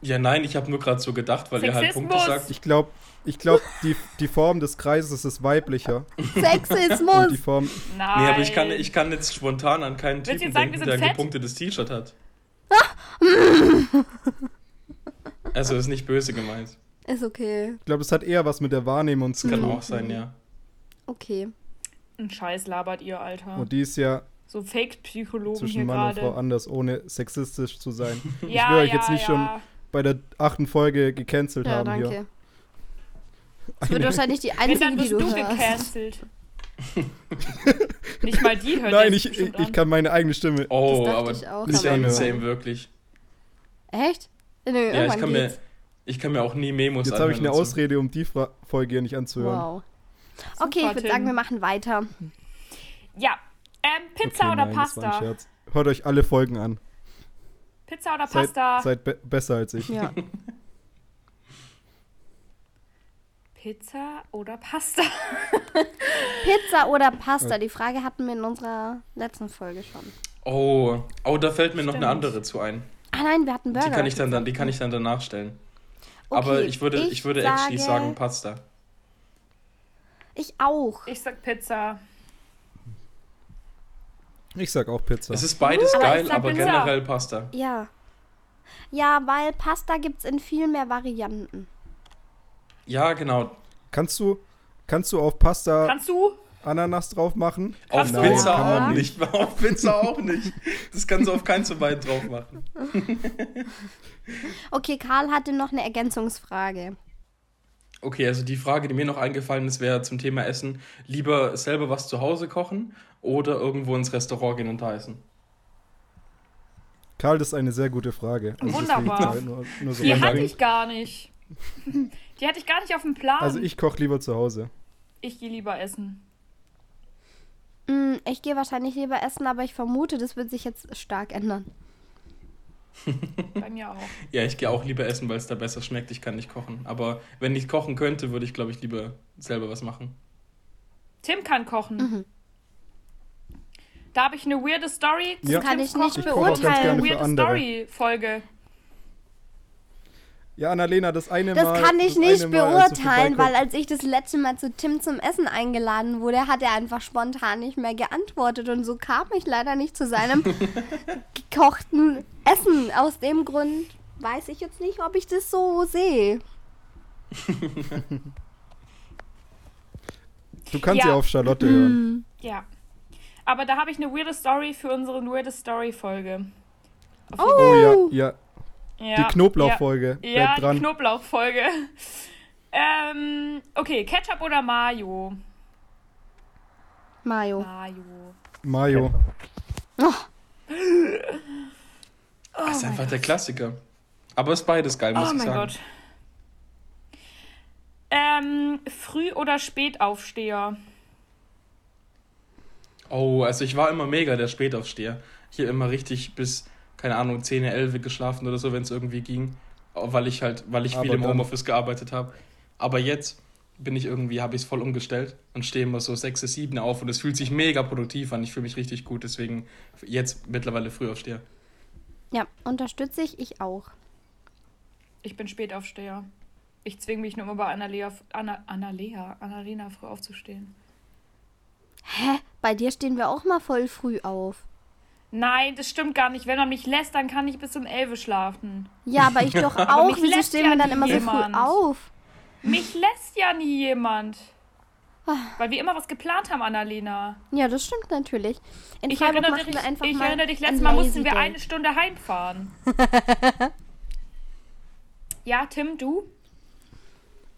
Ja, nein, ich habe nur gerade so gedacht, weil ihr halt Punkte Sexismus. sagt. Ich glaube, ich glaub, die, die Form des Kreises ist weiblicher. Und die Sexismus. Form. Nein. Nee, aber ich kann, ich kann jetzt spontan an keinen Willst Typen sagen, denken, der ein gepunktetes T-Shirt hat. *laughs* also ist nicht böse gemeint. Ist okay. Ich glaube, das hat eher was mit der Wahrnehmung zu Kann tun. auch sein, ja. Okay. Ein Scheiß labert ihr, Alter. Und die ist ja So Fake-Psychologen hier zwischen Mann und Frau anders, ohne sexistisch zu sein. *laughs* Ja, schwöre euch ja, jetzt nicht ja. schon bei der achten Folge gecancelt Ja, haben danke. hier. Das wird wahrscheinlich die Wenn, einzige, dann die wirst du du gecancelt. *laughs* Nicht mal die hört Nein, ich, ich, ich an. kann meine eigene Stimme. Oh, aber ich auch, aber- same, same, wirklich. Echt? Nö, Ja, ich kann, mir, ich kann mir auch nie Memos Jetzt habe ich eine. Ausrede, um die Fra Folge hier nicht anzuhören. Wow. Okay, Super, ich würde sagen, wir machen weiter. Ja. Ähm, Pizza Okay, oder nein, das war ein Pasta? Scherz. Hört euch alle Folgen an. Pizza oder Seid, Pasta? seid be besser als ich. Ja. *laughs* Pizza oder Pasta? *laughs* Pizza oder Pasta? Die Frage hatten wir in unserer letzten Folge schon. Oh, oh, da fällt mir noch eine Stimmt. andere zu ein. Ah nein, wir hatten Burger. Die kann ich dann, dann, die kann ich dann danach stellen. Okay, Aber ich würde, ich, würde actually sage- sagen Pasta. Ich auch. Ich sag Pizza. Ich sag auch Pizza. Es ist beides Aber geil, aber Pizza. generell Pasta. Ja. Ja, weil Pasta gibt es in viel mehr Varianten. Ja, genau. Kannst du, kannst du auf Pasta Kannst du? Ananas drauf machen? Auf Kannst du? Pizza auch nicht. *laughs* Auf Pizza auch nicht. Das kannst du auf keinen zu weit drauf machen. *laughs* Okay, Karl hatte noch eine Ergänzungsfrage. Okay, also die Frage, die mir noch eingefallen ist, wäre zum Thema Essen. Lieber selber was zu Hause kochen oder irgendwo ins Restaurant gehen und da essen? Karl, das ist eine sehr gute Frage. Also Wunderbar. da Nur, nur so Die hatte ich gar nicht. *laughs* Die hatte ich gar nicht auf dem Plan. also ich koche lieber zu Hause. ich gehe lieber essen. Hm, ich gehe wahrscheinlich lieber essen, aber ich vermute, das wird sich jetzt stark ändern. *laughs* Bei mir auch. Ja, ich gehe auch lieber essen, weil es da besser schmeckt. Ich kann nicht kochen. Aber wenn ich kochen könnte, würde ich, glaube ich, lieber selber was machen. Tim kann kochen. Mhm. Da habe ich eine weirde Story. zu Ja. Kann Tims ich nicht Kochen. Ich beurteilen. gerne Weirde. Story-Folge. Ja, Annalena, das eine Das Mal. kann ich das nicht Mal, beurteilen, weil als ich das letzte Mal zu Tim zum Essen eingeladen wurde, hat er einfach spontan nicht mehr geantwortet und so kam ich leider nicht zu seinem *laughs* gekochten Essen. Aus dem Grund weiß ich jetzt nicht, ob ich das so sehe. *laughs* Du kannst Ja. ja auf Charlotte hören. *clears throat* Ja. Aber da habe ich eine weirde Story für unsere weirde Story-Folge. Auf Oh ja, ja. Ja, Die Knoblauchfolge. Ja, ja Bleibt die dran. Knoblauchfolge. *laughs* ähm, okay, Ketchup oder Mayo? Mayo. Mayo. Mayo. das ist einfach der Klassiker. Aber ist beides geil, muss Oh ich mein sagen. Gott. Ähm, Früh- oder Spätaufsteher? Oh, also ich war immer mega der Spätaufsteher. Hier immer richtig bis, keine Ahnung, 10, 11 geschlafen oder so, wenn es irgendwie ging. Weil ich halt, weil ich viel im Homeoffice gearbeitet habe. Aber jetzt bin ich irgendwie, habe ich es voll umgestellt und stehe immer so 6, 7 auf und es fühlt sich mega produktiv an. Ich fühle mich richtig gut, deswegen jetzt mittlerweile Frühaufsteher. Ja, unterstütze ich, ich auch. Ich bin Spätaufsteher. Ich zwinge mich nur immer bei Annalea, Anna, Annalea, Annalena früh aufzustehen. Hä? Bei dir stehen wir auch mal voll früh auf. Nein, das stimmt gar nicht. Wenn man mich lässt, dann kann ich bis um 11 schlafen. Ja, aber ich doch *laughs* auch. mich Wieso lässt stehen ja wir dann nie immer so jemand. früh auf? Mich lässt ja nie jemand. Ah. Weil wir immer was geplant haben, Annalena. Ja, das stimmt natürlich. In Ich Freiburg erinnere machen dich, wir einfach ich mal erinnere dich ein letztes Mal Lazy mussten wir Day. eine Stunde heimfahren. *laughs* ja, Tim, du?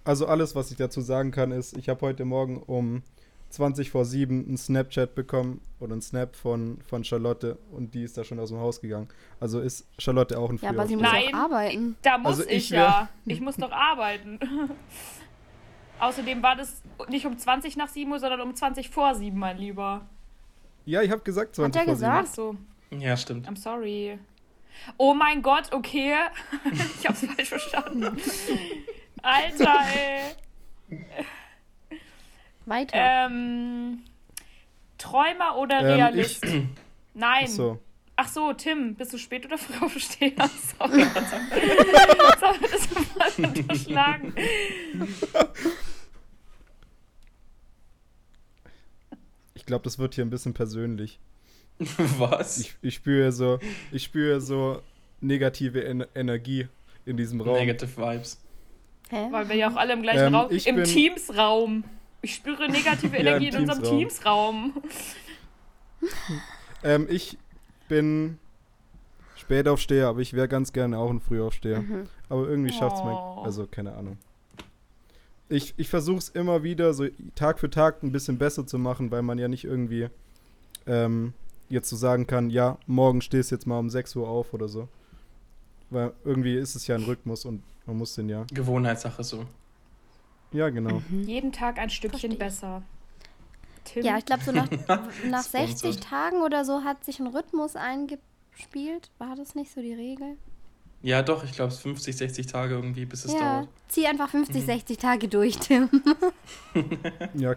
Also alles, was ich dazu sagen kann, ist, ich habe heute Morgen um 20 vor 7 einen Snapchat bekommen oder einen Snap von, von Charlotte und die ist da schon aus dem Haus gegangen. Also ist Charlotte auch ein Ja, aber sie muss. Nein. auch arbeiten. Da muss Also ich, ich ja. *laughs* Ich muss doch arbeiten. *laughs* Außerdem war das nicht um 20 nach 7 Uhr, sondern um 20 vor 7, mein Lieber. Ja, ich habe gesagt 20 er vor gesagt? Ach so, Ja, stimmt. I'm sorry. Oh mein Gott, okay. *laughs* ich hab's falsch verstanden. Alter, ey. Weiter. Ähm, Träumer oder Ähm, Realist? *clears throat* Nein. 7. So. Ach so, Tim, bist du spät oder früh aufsteher? *laughs* Sorry. Sorry, das war mal unterschlagen. Ich glaube, das wird hier ein bisschen persönlich. *laughs* Was? Ich, ich spüre so, ich spüre so negative en Energie in diesem Raum. Negative Vibes. Hä? Weil wir ja auch alle im gleichen Ähm, Raum, ich im bin- Teams-Raum. Ich spüre negative *laughs* Ja, Energie im in unserem Teams-Raum. Teams-Raum. *laughs* Ähm, ich bin Spätaufsteher, aber ich wäre ganz gerne auch ein Frühaufsteher. Mhm. Aber irgendwie schafft es mein. Oh. Also, keine Ahnung. ich, ich versuche es immer wieder so Tag für Tag ein bisschen besser zu machen, weil man ja nicht irgendwie ähm, jetzt so sagen kann, ja, morgen stehst du jetzt mal um 6 Uhr auf oder so. Weil irgendwie ist es ja ein Rhythmus und man muss den ja. Gewohnheitssache so. Ja, genau. Jeden Tag ein Stückchen Verstehe. besser. Tim? Ja, ich glaube, so nach, *laughs* nach 60 Sponsored. Tagen oder so hat sich ein Rhythmus eingespielt. War das nicht so die Regel? Ja, doch, ich glaube, es 50, 60 Tage irgendwie, bis es ja. dauert. Zieh einfach 50, 60 Tage durch, Tim. *laughs* Ja,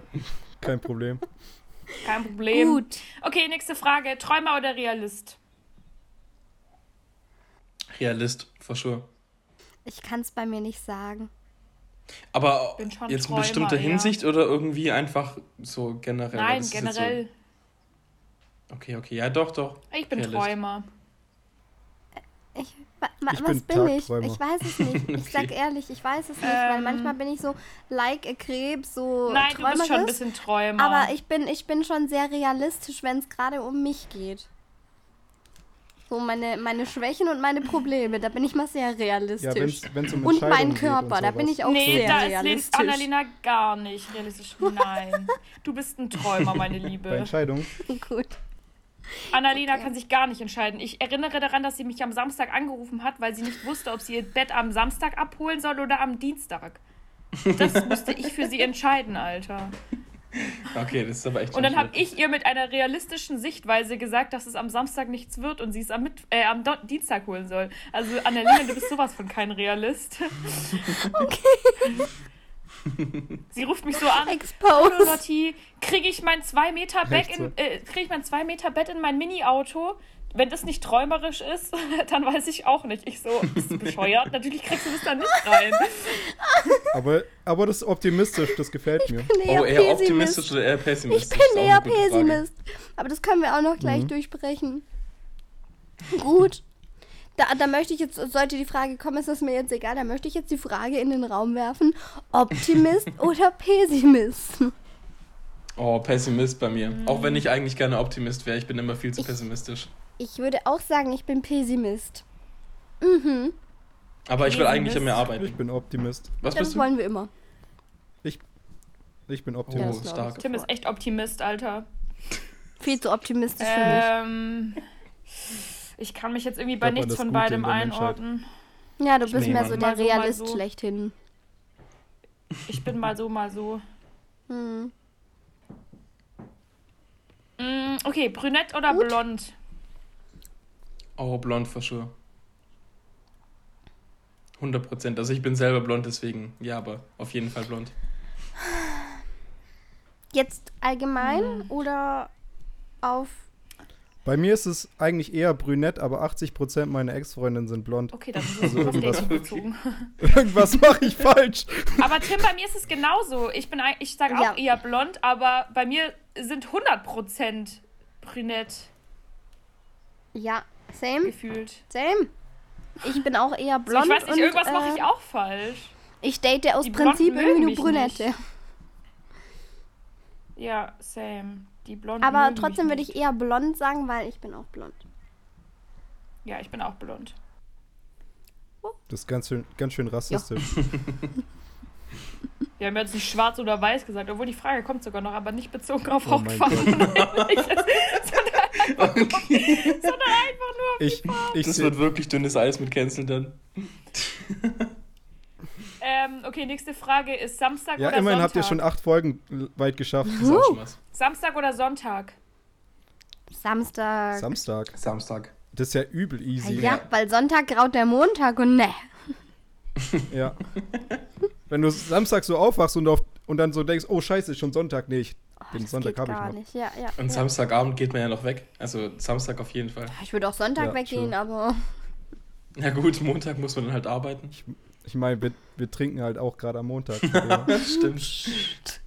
kein Problem. Kein Problem. Gut. Okay, nächste Frage. Träumer oder Realist? Realist, for sure. Ich kann es bei mir nicht sagen. Aber Bin schon jetzt in Träumer, bestimmter ja. Hinsicht oder irgendwie einfach so generell? Weil Nein, generell. So, okay, okay, ja, doch, doch. Ich bin Realist. Träumer. Ich, wa, wa, Ich was bin bin, ich? Ich weiß es nicht. *laughs* Ich sag Okay. ehrlich, ich weiß es nicht, weil Ähm. manchmal bin ich so like a Krebs, so Nein, du bist schon ein bisschen Träumer. Aber ich bin, ich bin schon sehr realistisch, wenn es gerade um mich geht. So meine, meine Schwächen und meine Probleme, da bin ich mal sehr Ja, realistisch. wenn es um und geht Körper, und da bin ich auch nee, sehr da ist Lin- realistisch. Annalena gar nicht realistisch. Nein. Du bist ein Träumer, meine *laughs* Bei Liebe. Entscheidungen. Gut. Annalena Okay. kann sich gar nicht entscheiden. Ich erinnere daran, dass sie mich am Samstag angerufen hat, weil sie nicht wusste, ob sie ihr Bett am Samstag abholen soll oder am Dienstag. Das musste ich für sie entscheiden, Alter. Okay, das ist aber echt Und dann habe ich ihr mit einer realistischen Sichtweise gesagt, dass es am Samstag nichts wird und sie es am, Mit äh, am Do Dienstag holen soll. Also Annalena, du bist sowas von kein Realist. *laughs* Sie ruft mich so an. Hallo Exposed. Lotti, kriege ich mein 2 Meter Bett in, äh, krieg ich mein 2 Meter Bett in mein Mini-Auto? Wenn das nicht träumerisch ist, *laughs* dann weiß ich auch nicht. Ich so, bist du bescheuert? *laughs* Natürlich kriegst du das dann nicht rein. *laughs* Aber, aber das ist optimistisch, das gefällt mir. Oh, eher optimistisch oder eher Ich pessimistisch? bin Ist auch eher. Pessimist. Aber das können wir auch noch gleich Mhm. durchsprechen. Gut. Da, da möchte ich jetzt, sollte die Frage kommen, ist das mir jetzt egal, da möchte ich jetzt die Frage in den Raum werfen. Optimist oder Pessimist? Oh, Pessimist bei mir. Mhm. Auch wenn ich eigentlich gerne Optimist wäre, ich bin immer viel zu Ich- pessimistisch. Ich würde auch sagen, ich bin Pessimist. Mhm. Aber ich will eigentlich an mir Ich arbeiten. bin Optimist. Was Ja, bist das du? wollen wir immer. Ich bin Oh, Optimist. das glaub stark. ich. Tim ist echt Optimist, Alter. Viel zu optimistisch für mich. Ähm, ich kann mich jetzt irgendwie bei nichts das von Gute beidem einordnen. Ja, du bist Nee, mehr so der so, Realist so. schlechthin. Ich bin mal so, mal so. Hm. Mm, okay, brünett oder Gut. blond? Oh, blond for sure. 100 Prozent. Also ich bin selber blond, deswegen ja, aber auf jeden Fall blond. Jetzt allgemein Hm. oder auf. Bei mir ist es eigentlich eher brünett, aber 80% meiner Ex-Freundinnen sind blond. Okay, dann ist es Also auf irgendwas- bezogen. *laughs* Irgendwas mache ich falsch. Aber Tim, bei mir ist es genauso. Ich bin, ich sage auch Ja. eher blond, aber bei mir sind 100% brünett Ja, same, gefühlt. same. Ich bin auch eher So, blond. ich weiß nicht, und, irgendwas äh, mache ich auch falsch. Ich date aus Die Prinzip irgendwie nur Brünette. nicht. Ja, same. Die blonden Aber mögen trotzdem würde ich eher blond sagen, weil ich bin auch blond. Ja, ich bin auch blond. Das ist ganz schön, ganz schön rassistisch. *laughs* Wir haben jetzt nicht schwarz oder weiß gesagt, obwohl die Frage kommt sogar noch, aber nicht bezogen auf Oh Hautfarbe. *laughs* sondern, *laughs* Okay. sondern Ich, *laughs* ich Das wird wirklich dünnes Eis mit Cancel dann. *laughs* Ähm, okay, nächste Frage ist Samstag ja, oder immerhin Sonntag? habt ihr schon acht Folgen weit geschafft. Was. Samstag oder Sonntag? Samstag. Samstag. Samstag. Das ist ja übel ja, easy. ja, weil Sonntag graut der Montag und ne. *laughs* Ja. Wenn du Samstag so aufwachst und, auf, und dann so denkst, oh scheiße, ist schon Sonntag. Nee, ich, den Das Sonntag geht habe ich gar noch. nicht. Ja, ja, Und ja. Samstagabend geht man ja noch weg. Also Samstag auf jeden Fall. Ich würde auch Sonntag Ja, weggehen, true. aber Na gut, Montag muss man dann halt arbeiten. Ich meine, wir, wir trinken halt auch gerade am Montag. *laughs* Stimmt.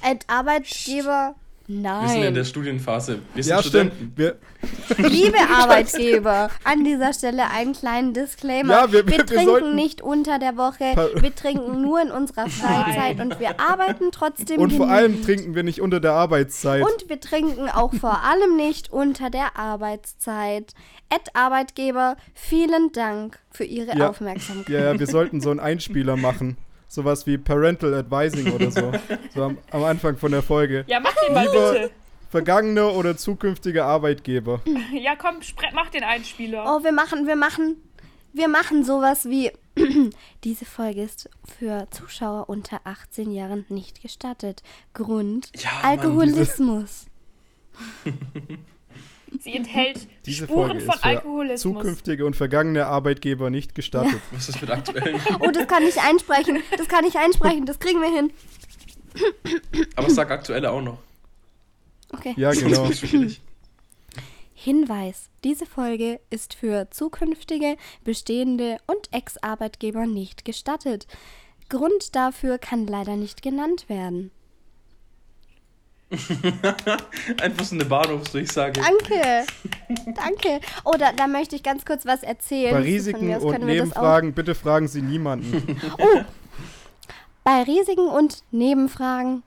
als Arbeitgeber. Wir sind in der Nein. Studienphase. Wir sind ja, stimmt. Studenten. Wir, *laughs* Liebe Arbeitgeber, an dieser Stelle einen kleinen Disclaimer. Ja, wir- wir- wir trinken nicht unter der Woche, wir trinken nur in unserer Freizeit und wir arbeiten trotzdem und vor allem genügend. trinken wir nicht unter der Arbeitszeit. Und wir trinken auch vor allem nicht unter der Arbeitszeit. Ed Arbeitgeber, vielen Dank für Ihre Ja. Aufmerksamkeit. ja, ja, wir sollten so *laughs* einen Einspieler machen, sowas wie Parental Advising oder so. *laughs* So am, am Anfang von der Folge. Ja, mach den mal Lieber- bitte. Vergangene oder zukünftige Arbeitgeber. *laughs* Ja, komm, mach den Einspieler. Oh, wir machen, wir machen, wir machen sowas wie. *clears throat* Diese Folge ist für Zuschauer unter 18 Jahren nicht gestattet. Grund Ja, Mann, Alkoholismus. *laughs* Sie enthält *laughs* Diese Spuren Folge von ist für Alkoholismus. zukünftige und vergangene Arbeitgeber nicht gestattet. Was ist mit aktuellen? Oh, das kann ich einsprechen. Das kann ich einsprechen. Das kriegen wir hin. Aber sag aktuelle auch noch. Okay. Ja, genau. Das ist schwierig. Hinweis: Diese Folge ist für zukünftige, bestehende und Ex-Arbeitgeber nicht gestattet. Grund dafür kann leider nicht genannt werden. *laughs* Einfach so eine Bahnhofsdurchsage. Danke. Danke. Oh, da, da möchte ich ganz kurz was erzählen. Bei Risiken und Nebenfragen, bitte fragen Sie niemanden. *laughs* Oh, bei Risiken und Nebenfragen.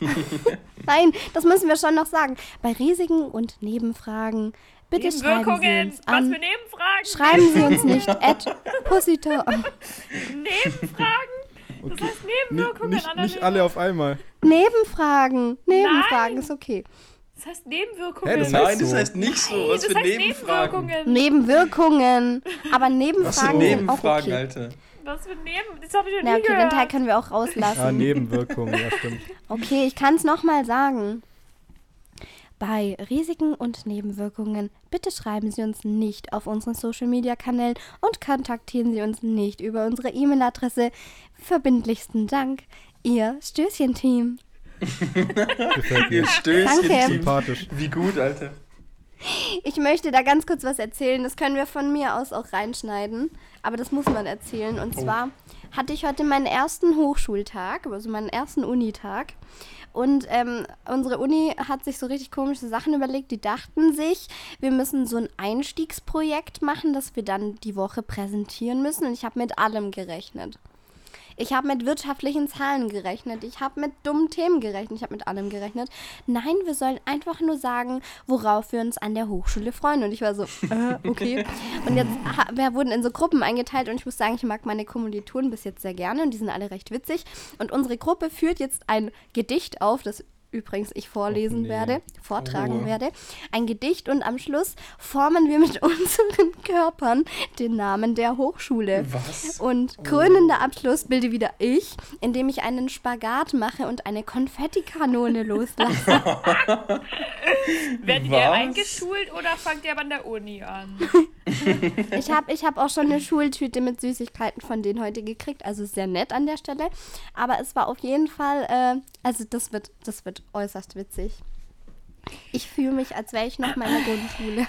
*laughs* Nein, das müssen wir schon noch sagen. Bei Risiken und Nebenfragen, bitte schreiben Sie uns Was an. für Nebenfragen? Schreiben Sie uns nicht at. Nebenfragen? Das heißt Nebenwirkungen nicht, an der nicht alle auf einmal. Nebenfragen. Nebenfragen Nein. ist okay. Das heißt Nebenwirkungen. Hä, das Nein, heißt das so. heißt nicht so. Was das für heißt Nebenfragen? Nebenwirkungen. Nebenwirkungen. Aber Was für Nebenfragen sind auch Nebenfragen, okay. Alter? Was für Neben... Das habe ich noch Na, nie okay, den gehört. Teil können wir auch rauslassen. Ah, Nebenwirkungen, ja, stimmt. Okay, ich kann es nochmal sagen. Bei Risiken und Nebenwirkungen, bitte schreiben Sie uns nicht auf unseren Social-Media-Kanälen und kontaktieren Sie uns nicht über unsere E-Mail-Adresse. Verbindlichsten Dank, Ihr Stößchen-Team. Gefällt Ihr mir. Stößchen. Danke. Sympathisch. Wie gut, Alter. Ich möchte da ganz kurz was erzählen. Das können wir von mir aus auch reinschneiden. Aber das muss man erzählen. Und zwar hatte ich heute meinen ersten Hochschultag, also meinen ersten Unitag. Und ähm, unsere Uni hat sich so richtig komische Sachen überlegt. Die dachten sich, wir müssen so ein Einstiegsprojekt machen, das wir dann die Woche präsentieren müssen. Und ich habe mit allem gerechnet. Ich habe mit wirtschaftlichen Zahlen gerechnet. Ich habe mit dummen Themen gerechnet. Ich habe mit allem gerechnet. Nein, wir sollen einfach nur sagen, worauf wir uns an der Hochschule freuen. Und ich war so, äh, okay. Und jetzt wir wurden in so Gruppen eingeteilt und ich muss sagen, ich mag meine Kommilitonen bis jetzt sehr gerne und die sind alle recht witzig. Und unsere Gruppe führt jetzt ein Gedicht auf, das übrigens ich vorlesen Och nee. werde, vortragen Oh. werde. Ein Gedicht und am Schluss formen wir mit *laughs* unseren Körpern den Namen der Hochschule. Was? Und krönender Abschluss bilde wieder ich, indem ich einen Spagat mache und eine Konfettikanone *laughs* loslasse. Werdet ihr eingeschult oder fangt ihr aber an der Uni an? *laughs* *laughs* Ich habe ich hab auch schon eine Schultüte mit Süßigkeiten von denen heute gekriegt, also sehr nett an der Stelle. Aber es war auf jeden Fall, äh, also das wird, das wird äußerst witzig. Ich fühle mich, als wäre ich noch mal in der Grundschule.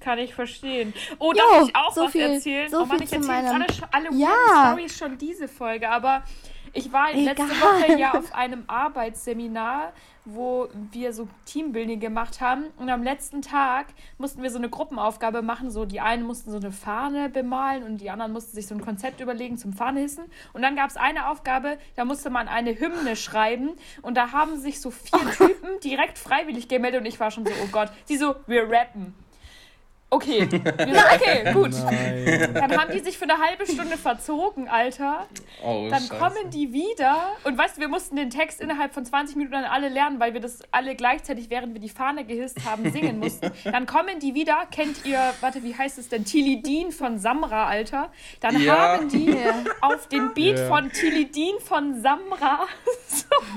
Kann ich verstehen. Oh, Jo, darf ich auch so was viel- erzählen? so oh Mann, viel ich erzähle alle, alle Ja. Storys schon diese Folge, aber ich war letzte Egal. Woche ja auf einem Arbeitsseminar, wo wir so Teambuilding gemacht haben. Und am letzten Tag mussten wir so eine Gruppenaufgabe machen, so die einen mussten so eine Fahne bemalen und die anderen mussten sich so ein Konzept überlegen zum Fahnehissen und dann gab es eine Aufgabe, da musste man eine Hymne schreiben. Und da haben sich so vier Typen direkt freiwillig gemeldet. Und ich war schon so, oh Gott, sie so, wir rappen. Okay, *laughs* wir so, okay, gut. Nein. Dann haben die sich für eine halbe Stunde verzogen, Alter. Oh, Dann Scheiße. kommen die wieder. Und weißt du, wir mussten den Text innerhalb von 20 Minuten alle lernen, weil wir das alle gleichzeitig, während wir die Fahne gehisst haben, singen mussten. Dann kommen die wieder. Kennt ihr, warte, wie heißt es denn? Tilidin von Samra, Alter. Dann Ja. haben die auf den Beat Ja. von Tilidin von Samra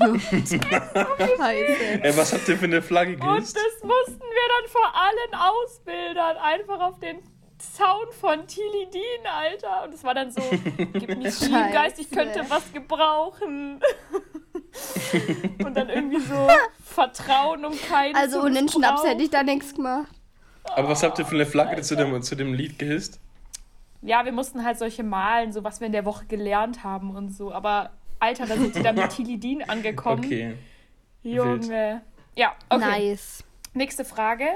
*laughs* Scheiße. Ey, was habt ihr für eine Flagge Und gehisst? das mussten wir dann vor allen Ausbildern einfach auf den Sound von Tilidin, Alter. Und es war dann so, *laughs* gib mir Teamgeist, ich könnte was gebrauchen. *laughs* Und dann irgendwie so Vertrauen um keinen Also ohne den Schnaps hätte ich da nichts gemacht. Aber was habt ihr für eine Flagge zu dem, zu dem Lied gehisst? Ja, wir mussten halt solche malen, so was wir in der Woche gelernt haben und so. Aber Alter, da sind die dann mit Tilidin angekommen. Okay. Junge. Ja, okay. Nice. Nächste Frage.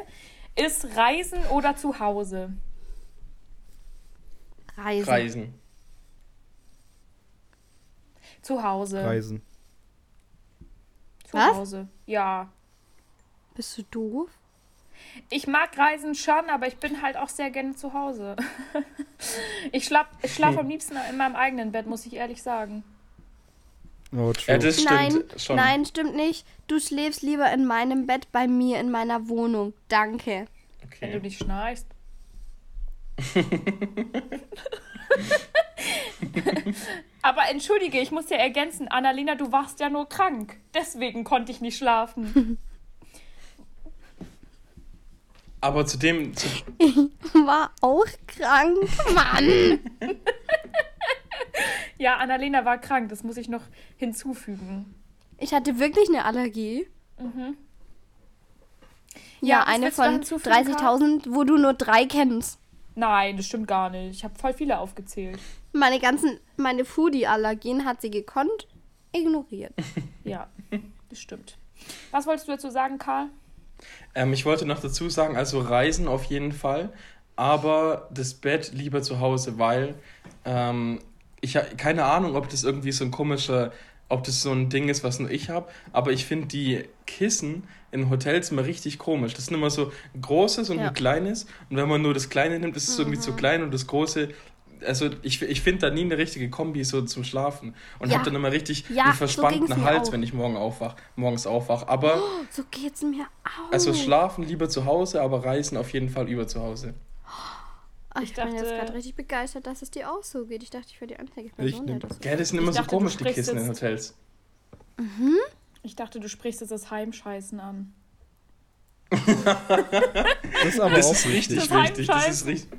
Ist Reisen oder zu Hause? Reisen. Reisen. Zu Hause. Reisen. Zu Was? Hause. Ja. Bist du doof? Ich mag Reisen schon, aber ich bin halt auch sehr gerne zu Hause. *laughs* ich schlafe ich schlaf am *laughs* liebsten in meinem eigenen Bett, muss ich ehrlich sagen. Oh, true. Ja, das stimmt Nein, schon. nein, stimmt nicht. Du schläfst lieber in meinem Bett bei mir in meiner Wohnung. Danke. Wenn du Okay. nicht schnarchst. *laughs* Aber entschuldige, ich muss dir ergänzen, Annalena, du warst ja nur krank. Deswegen konnte ich nicht schlafen. *laughs* Aber zu dem, zu, War auch krank, Mann. *laughs* Ja, Annalena war krank, das muss ich noch hinzufügen. Ich hatte wirklich eine Allergie. Mhm. Ja, Ja, eine von hinzufügen, 30.000, wo du nur drei kennst. Nein, das stimmt gar nicht. Ich habe voll viele aufgezählt. Meine ganzen, meine Foodie-Allergien hat sie gekonnt ignoriert. *laughs* Ja, das stimmt. Was wolltest du dazu sagen, Karl? ähm, ich wollte noch dazu sagen, also Reisen auf jeden Fall, aber das Bett lieber zu Hause, weil ähm, ich ha- keine Ahnung, ob das irgendwie so ein komischer, ob das so ein Ding ist, was nur ich habe, aber ich finde die Kissen in Hotels immer richtig komisch. Das sind immer so ein großes und Ja. ein kleines und wenn man nur das kleine nimmt, ist es irgendwie zu klein und das große also ich, ich finde da nie eine richtige Kombi so zum Schlafen und Ja. habe dann immer richtig Ja, einen so verspannten mir Hals, auch. wenn ich morgen aufwach, morgens aufwach. Aber *gasps* So geht's mir auch. also schlafen lieber zu Hause, aber reisen auf jeden Fall über zu Hause. Ich, Ich bin jetzt dachte- gerade richtig begeistert, dass es dir auch so geht. Ich dachte, ich wäre die einzige Ich Person, der nehm- das so Gell, das sind Ich immer so dachte, du komisch, die sprichst Kissen in jetzt- Hotels. Ich dachte, du sprichst jetzt das Heimscheißen an. Das ist aber Das auch ist richtig Das wichtig. Das ist richtig.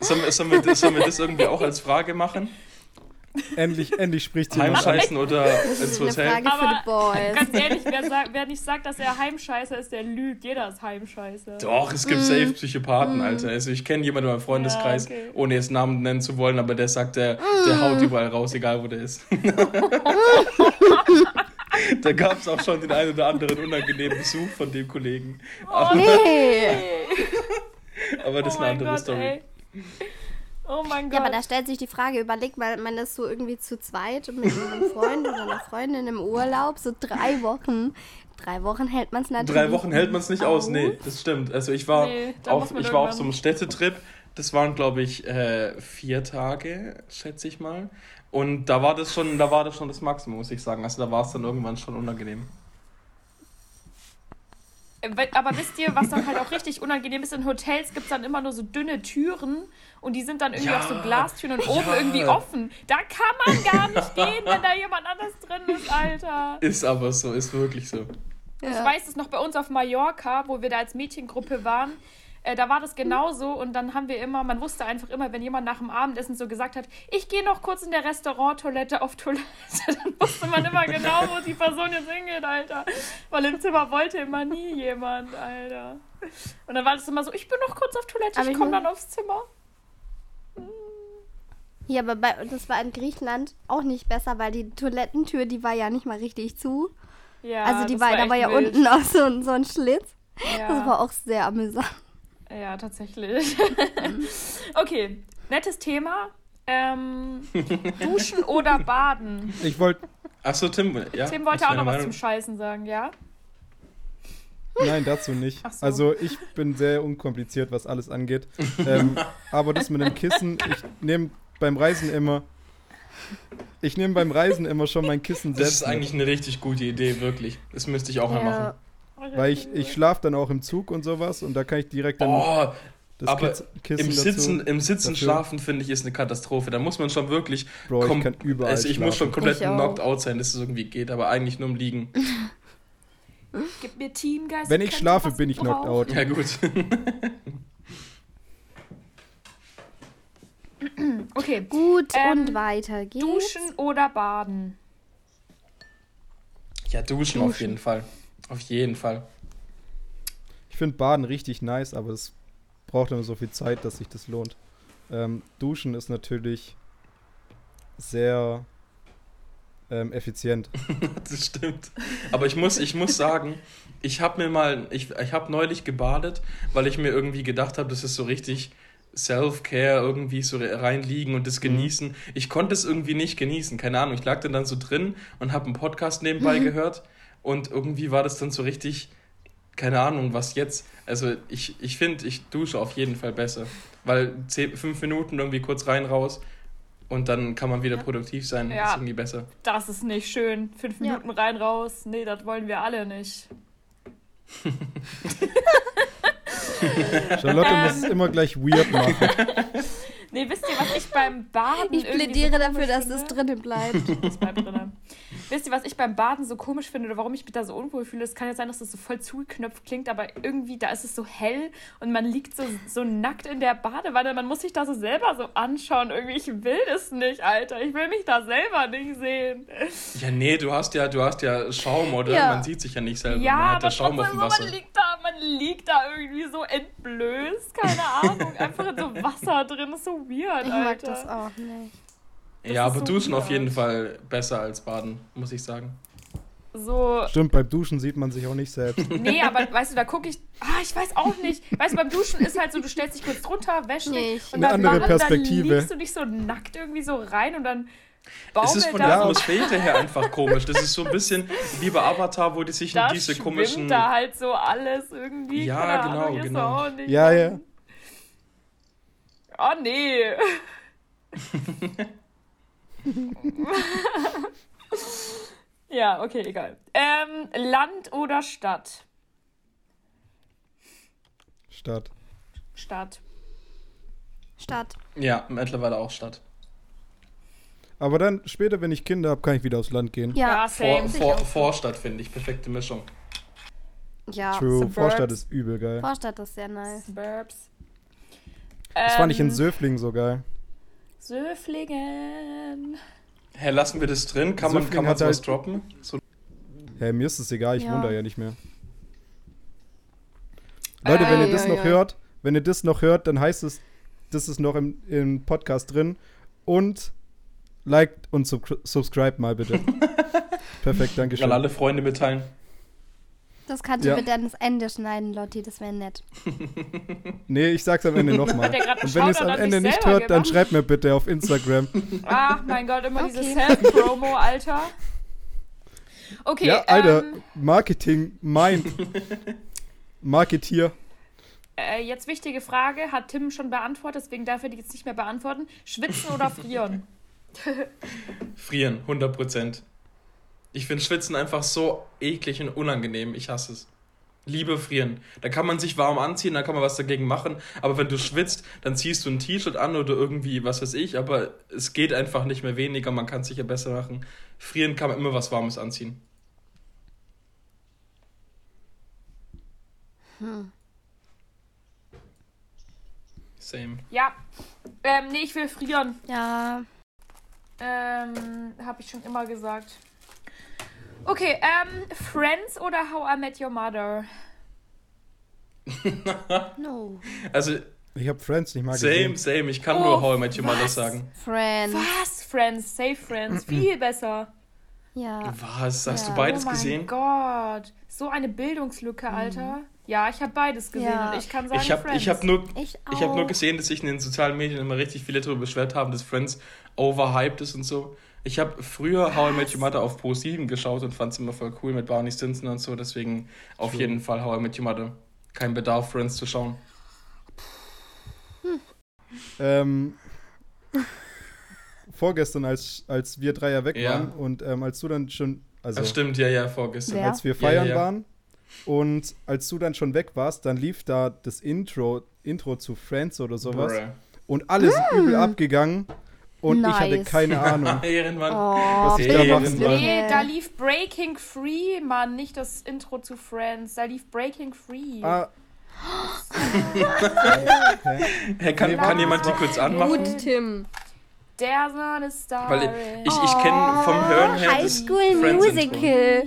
Sollen wir, sollen, wir sollen wir das irgendwie auch als Frage machen? Endlich, endlich spricht an. Heimscheißen oder ins ist eine Hotel? Frage für die Boys. ganz ehrlich, wer, sagt, wer nicht sagt, dass er Heimscheißer ist, der lügt. Jeder ist Heimscheißer. Doch, es gibt safe Psychopathen, Alter. Also ich kenne jemanden in meinem Freundeskreis, Ja, okay. ohne jetzt Namen nennen zu wollen, aber der sagt, der, der haut überall raus, egal wo der ist. *laughs* da gab es auch schon den einen oder anderen unangenehmen Besuch von dem Kollegen. Aber, Nee. aber das ist oh eine mein andere Gott, Story. ey. Oh mein Gott. Ja, aber da stellt sich die Frage, überleg mal, man ist so irgendwie zu zweit mit einem Freund oder einer Freundin im Urlaub, so drei Wochen. Drei Wochen hält man es natürlich Drei Wochen hält man es nicht aus, nee, das stimmt. Also ich war, Nee, auf, ich war auf so einem Städtetrip, das waren glaube ich äh, vier Tage, schätze ich mal. Und da war das schon, da war das schon das Maximum, muss ich sagen. Also da war es dann irgendwann schon unangenehm. Aber wisst ihr, was dann halt auch richtig unangenehm ist? In Hotels gibt es dann immer nur so dünne Türen und die sind dann irgendwie Ja. auch so Glastüren und oben Ja. irgendwie offen. Da kann man gar nicht *laughs* gehen, wenn da jemand anders drin ist, Alter. Ist aber so, ist wirklich so. Ich weiß es noch bei uns auf Mallorca, wo wir da als Mädchengruppe waren. Äh, da war das genauso und dann haben wir immer, man wusste einfach immer, wenn jemand nach dem Abendessen so gesagt hat, ich gehe noch kurz in der Restauranttoilette auf Toilette, *laughs* dann wusste man immer genau, wo die Person jetzt hingeht, Alter. Weil im Zimmer wollte immer nie jemand, Alter. Und dann war das immer so, ich bin noch kurz auf Toilette, Aber ich komme dann aufs Zimmer. Ja, aber bei, das war in Griechenland auch nicht besser, weil die Toilettentür, die war ja nicht mal richtig zu. Ja, also die das war, da war ja wild. unten auch so, ein- so ein Schlitz. Ja. Das war auch sehr amüsant. Ja, tatsächlich. *laughs* okay, nettes Thema. Ähm, *laughs* duschen oder baden? Ich wollte, Achso, Tim, ja. Tim wollte auch noch was zum Scheißen sagen, ja? nein, dazu nicht. So. Also ich bin sehr unkompliziert, was alles angeht. ähm, *laughs* aber das mit dem Kissen, ich nehme beim Reisen immer, ich nehme beim Reisen immer schon mein Kissen Das selbst ist eigentlich eine richtig gute Idee, wirklich. Das müsste ich auch mal machen. Weil ich, ich schlafe dann auch im Zug und sowas und da kann ich direkt dann Oh, das aber Kiss, Kissen im dazu. Sitzen, im Sitzen dafür. schlafen, finde ich, ist eine Katastrophe. Da muss man schon wirklich. Bro, ich kann überall also ich muss schon schlafen. komplett knocked out sein, dass es irgendwie geht, aber eigentlich nur im Liegen. *laughs* Gib mir Teamgeist. Wenn ich schlafe, bin ich knocked out. Ja, gut. *laughs* Okay, Gut, Ähm, und weiter geht's. duschen oder baden? Ja, duschen, auf jeden Fall. Auf jeden Fall. Ich finde Baden richtig nice, aber es braucht immer so viel Zeit, dass sich das lohnt. Ähm, Duschen ist natürlich sehr ähm, effizient. *laughs* Das stimmt. Aber ich muss, ich muss sagen, ich habe mir mal, ich, ich habe neulich gebadet, weil ich mir irgendwie gedacht habe, das ist so richtig Self-Care, irgendwie so reinliegen und das genießen. Ich konnte es irgendwie nicht genießen, keine Ahnung. Ich lag dann, dann so drin und habe einen Podcast nebenbei *laughs* gehört und irgendwie war das dann so richtig, keine Ahnung, was jetzt. Also ich, ich finde, ich dusche auf jeden Fall besser. Weil zehn, fünf Minuten irgendwie kurz rein, raus und dann kann man wieder produktiv sein. Ja. Ist irgendwie besser. Das ist nicht schön. Fünf Ja. Minuten rein, raus. Nee, das wollen wir alle nicht. *laughs* Charlotte muss es immer gleich weird machen. Nee, wisst ihr, was ich beim Baden Ich plädiere so dafür, dass es drinnen bleibt. *laughs* Das bleibt drin. Wisst ihr, was ich beim Baden so komisch finde oder warum ich mich da so unwohl fühle? Es kann ja sein, dass das so voll zugeknöpft klingt, aber irgendwie, da ist es so hell und man liegt so, so nackt in der Badewanne. Man muss sich da so selber so anschauen. Irgendwie, ich will das nicht, Alter. Ich will mich da selber nicht sehen. Ja, nee, du hast ja, du hast ja Schaum, oder? Ja. Man sieht sich ja nicht selber. Ja, man hat aber Schaum auf dem so, Wasser. man liegt da, man liegt da irgendwie so entblößt. Keine Ahnung. Einfach in so Wasser drin. ist so weird, Ich Alter. mag das auch nicht. Das Ja, aber so duschen auf jeden Fall besser als baden, muss ich sagen. So, Stimmt, beim Duschen sieht man sich auch nicht selbst. *laughs* Nee, aber weißt du, da gucke ich. Ah, ich weiß auch nicht. Weißt du, beim Duschen ist halt so, du stellst dich kurz drunter, wäschst dich und Eine dann andere Perspektive. Dann liegst du dich so nackt irgendwie so rein und dann Es ist von da der Atmosphäre *laughs* her einfach komisch. Das ist so ein bisschen wie bei Avatar, wo die sich in diese komischen. da halt so alles irgendwie. Ja, Keine genau, Ahnung, genau. Auch nicht Ja, ja. Oh nee. *laughs* *laughs* ja, okay, egal. Ähm, Land oder Stadt? Stadt. Stadt. Stadt. Ja, mittlerweile auch Stadt. Aber dann später, wenn ich Kinder habe, kann ich wieder aufs Land gehen. Ja, Ja. same. Vor, vor, Vorstadt finde ich, perfekte Mischung. Ja. True. Suburbs. Vorstadt ist übel geil. Vorstadt ist sehr nice. Burbs. Das fand ich in Ähm, Söflingen so geil. Söflingen. Hä, lassen wir das drin? Kann man, Söfling kann man sowas halt- droppen? So, Hä, mir ist es egal, ich Ja. wohne da ja nicht mehr. Leute, wenn Äh, ihr das ja, noch ja. hört, wenn ihr das noch hört, dann heißt es, das ist noch im, im Podcast drin. Und liked und sub subscribe mal bitte. *laughs* Perfekt, danke an schön. alle Freunde mitteilen. Das kannst du Ja. bitte ans Ende schneiden, Lotti, das wäre nett. *laughs* Nee, ich sag's am Ende nochmal. Und wenn ihr es am Ende nicht hört, dann gemacht? schreibt mir bitte auf Instagram. *laughs* Ach mein Gott, immer diese Okay. Self-Promo, Alter. Okay, ja, Alter, ähm, Marketing, Mind. *laughs* Marketier. äh, jetzt wichtige Frage, hat Tim schon beantwortet, deswegen darf er die jetzt nicht mehr beantworten. Schwitzen oder frieren? Frieren, 100 Prozent. Ich finde Schwitzen einfach so eklig und unangenehm. Ich hasse es. Liebe frieren. Da kann man sich warm anziehen, da kann man was dagegen machen. Aber wenn du schwitzt, dann ziehst du ein T-Shirt an oder irgendwie, was weiß ich. Aber es geht einfach nicht mehr weniger. Man kann es sicher besser machen. Frieren kann man immer was Warmes anziehen. Same. Ja. Ähm, nee, ich will frieren. Ja. Ähm, habe ich schon immer gesagt. Okay, ähm, Friends oder How I Met Your Mother? *laughs* No. Also, Ich habe Friends nicht mal same, gesehen. same. Ich kann Oh, nur How I Met Your Mother was? sagen. Friends. Was? Friends, Safe Friends, viel besser. Ja. Was? Hast Ja. du beides oh mein gesehen? Gott, so eine Bildungslücke, Alter. Ja, ich habe beides gesehen Ja. und ich kann sagen Ich habe Friends. ich hab nur, Ich auch. ich hab nur gesehen, dass sich in den sozialen Medien immer richtig viele darüber beschwert haben, dass Friends overhyped ist und so. Ich habe früher How I Met Your Mother auf Pro7 geschaut und fand es immer voll cool mit Barney Stinson und so. Deswegen auf jeden Fall How I Met Your Mother. Kein Bedarf, Friends zu schauen. Ähm, vorgestern, als, als wir drei ja weg Ja. waren und ähm, als du dann schon, also Das stimmt, ja, ja, vorgestern. Wer? als wir Ja, feiern ja, ja. waren und als du dann schon weg warst, dann lief da das Intro, Intro zu Friends oder sowas Bruh. und alles ist übel abgegangen und ich hatte Nice. keine *laughs* Ahnung. Ehrenmann. Oh, was ich da machen Bildungslücke. soll. Nee, da lief Breaking Free, Mann, nicht das Intro zu Friends. Da lief Breaking Free. Ah, *laughs* Hey, kann, kann jemand die kurz anmachen? Gut, Tim. Der Sonne ist da. Weil ich, ich kenne vom Hören her High das School. Musical.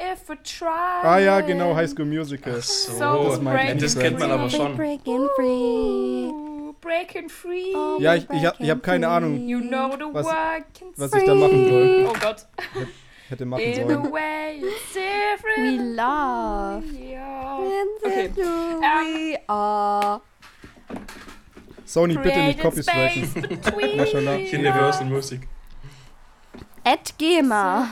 If we try. ah ja, genau, High School Musical. So, So Das das kennt man aber schon. Breaking free. Breaking free. Oh, Ja, ich, ich, hab, ich hab keine Ahnung, You know the Was- was ich da machen soll. Oh Gott. Hätte machen In a sollen. way it's We different. love. Yeah. Okay. We are. Sony, bitte nicht Copy Mashallah. Universal Music. Ed GEMA.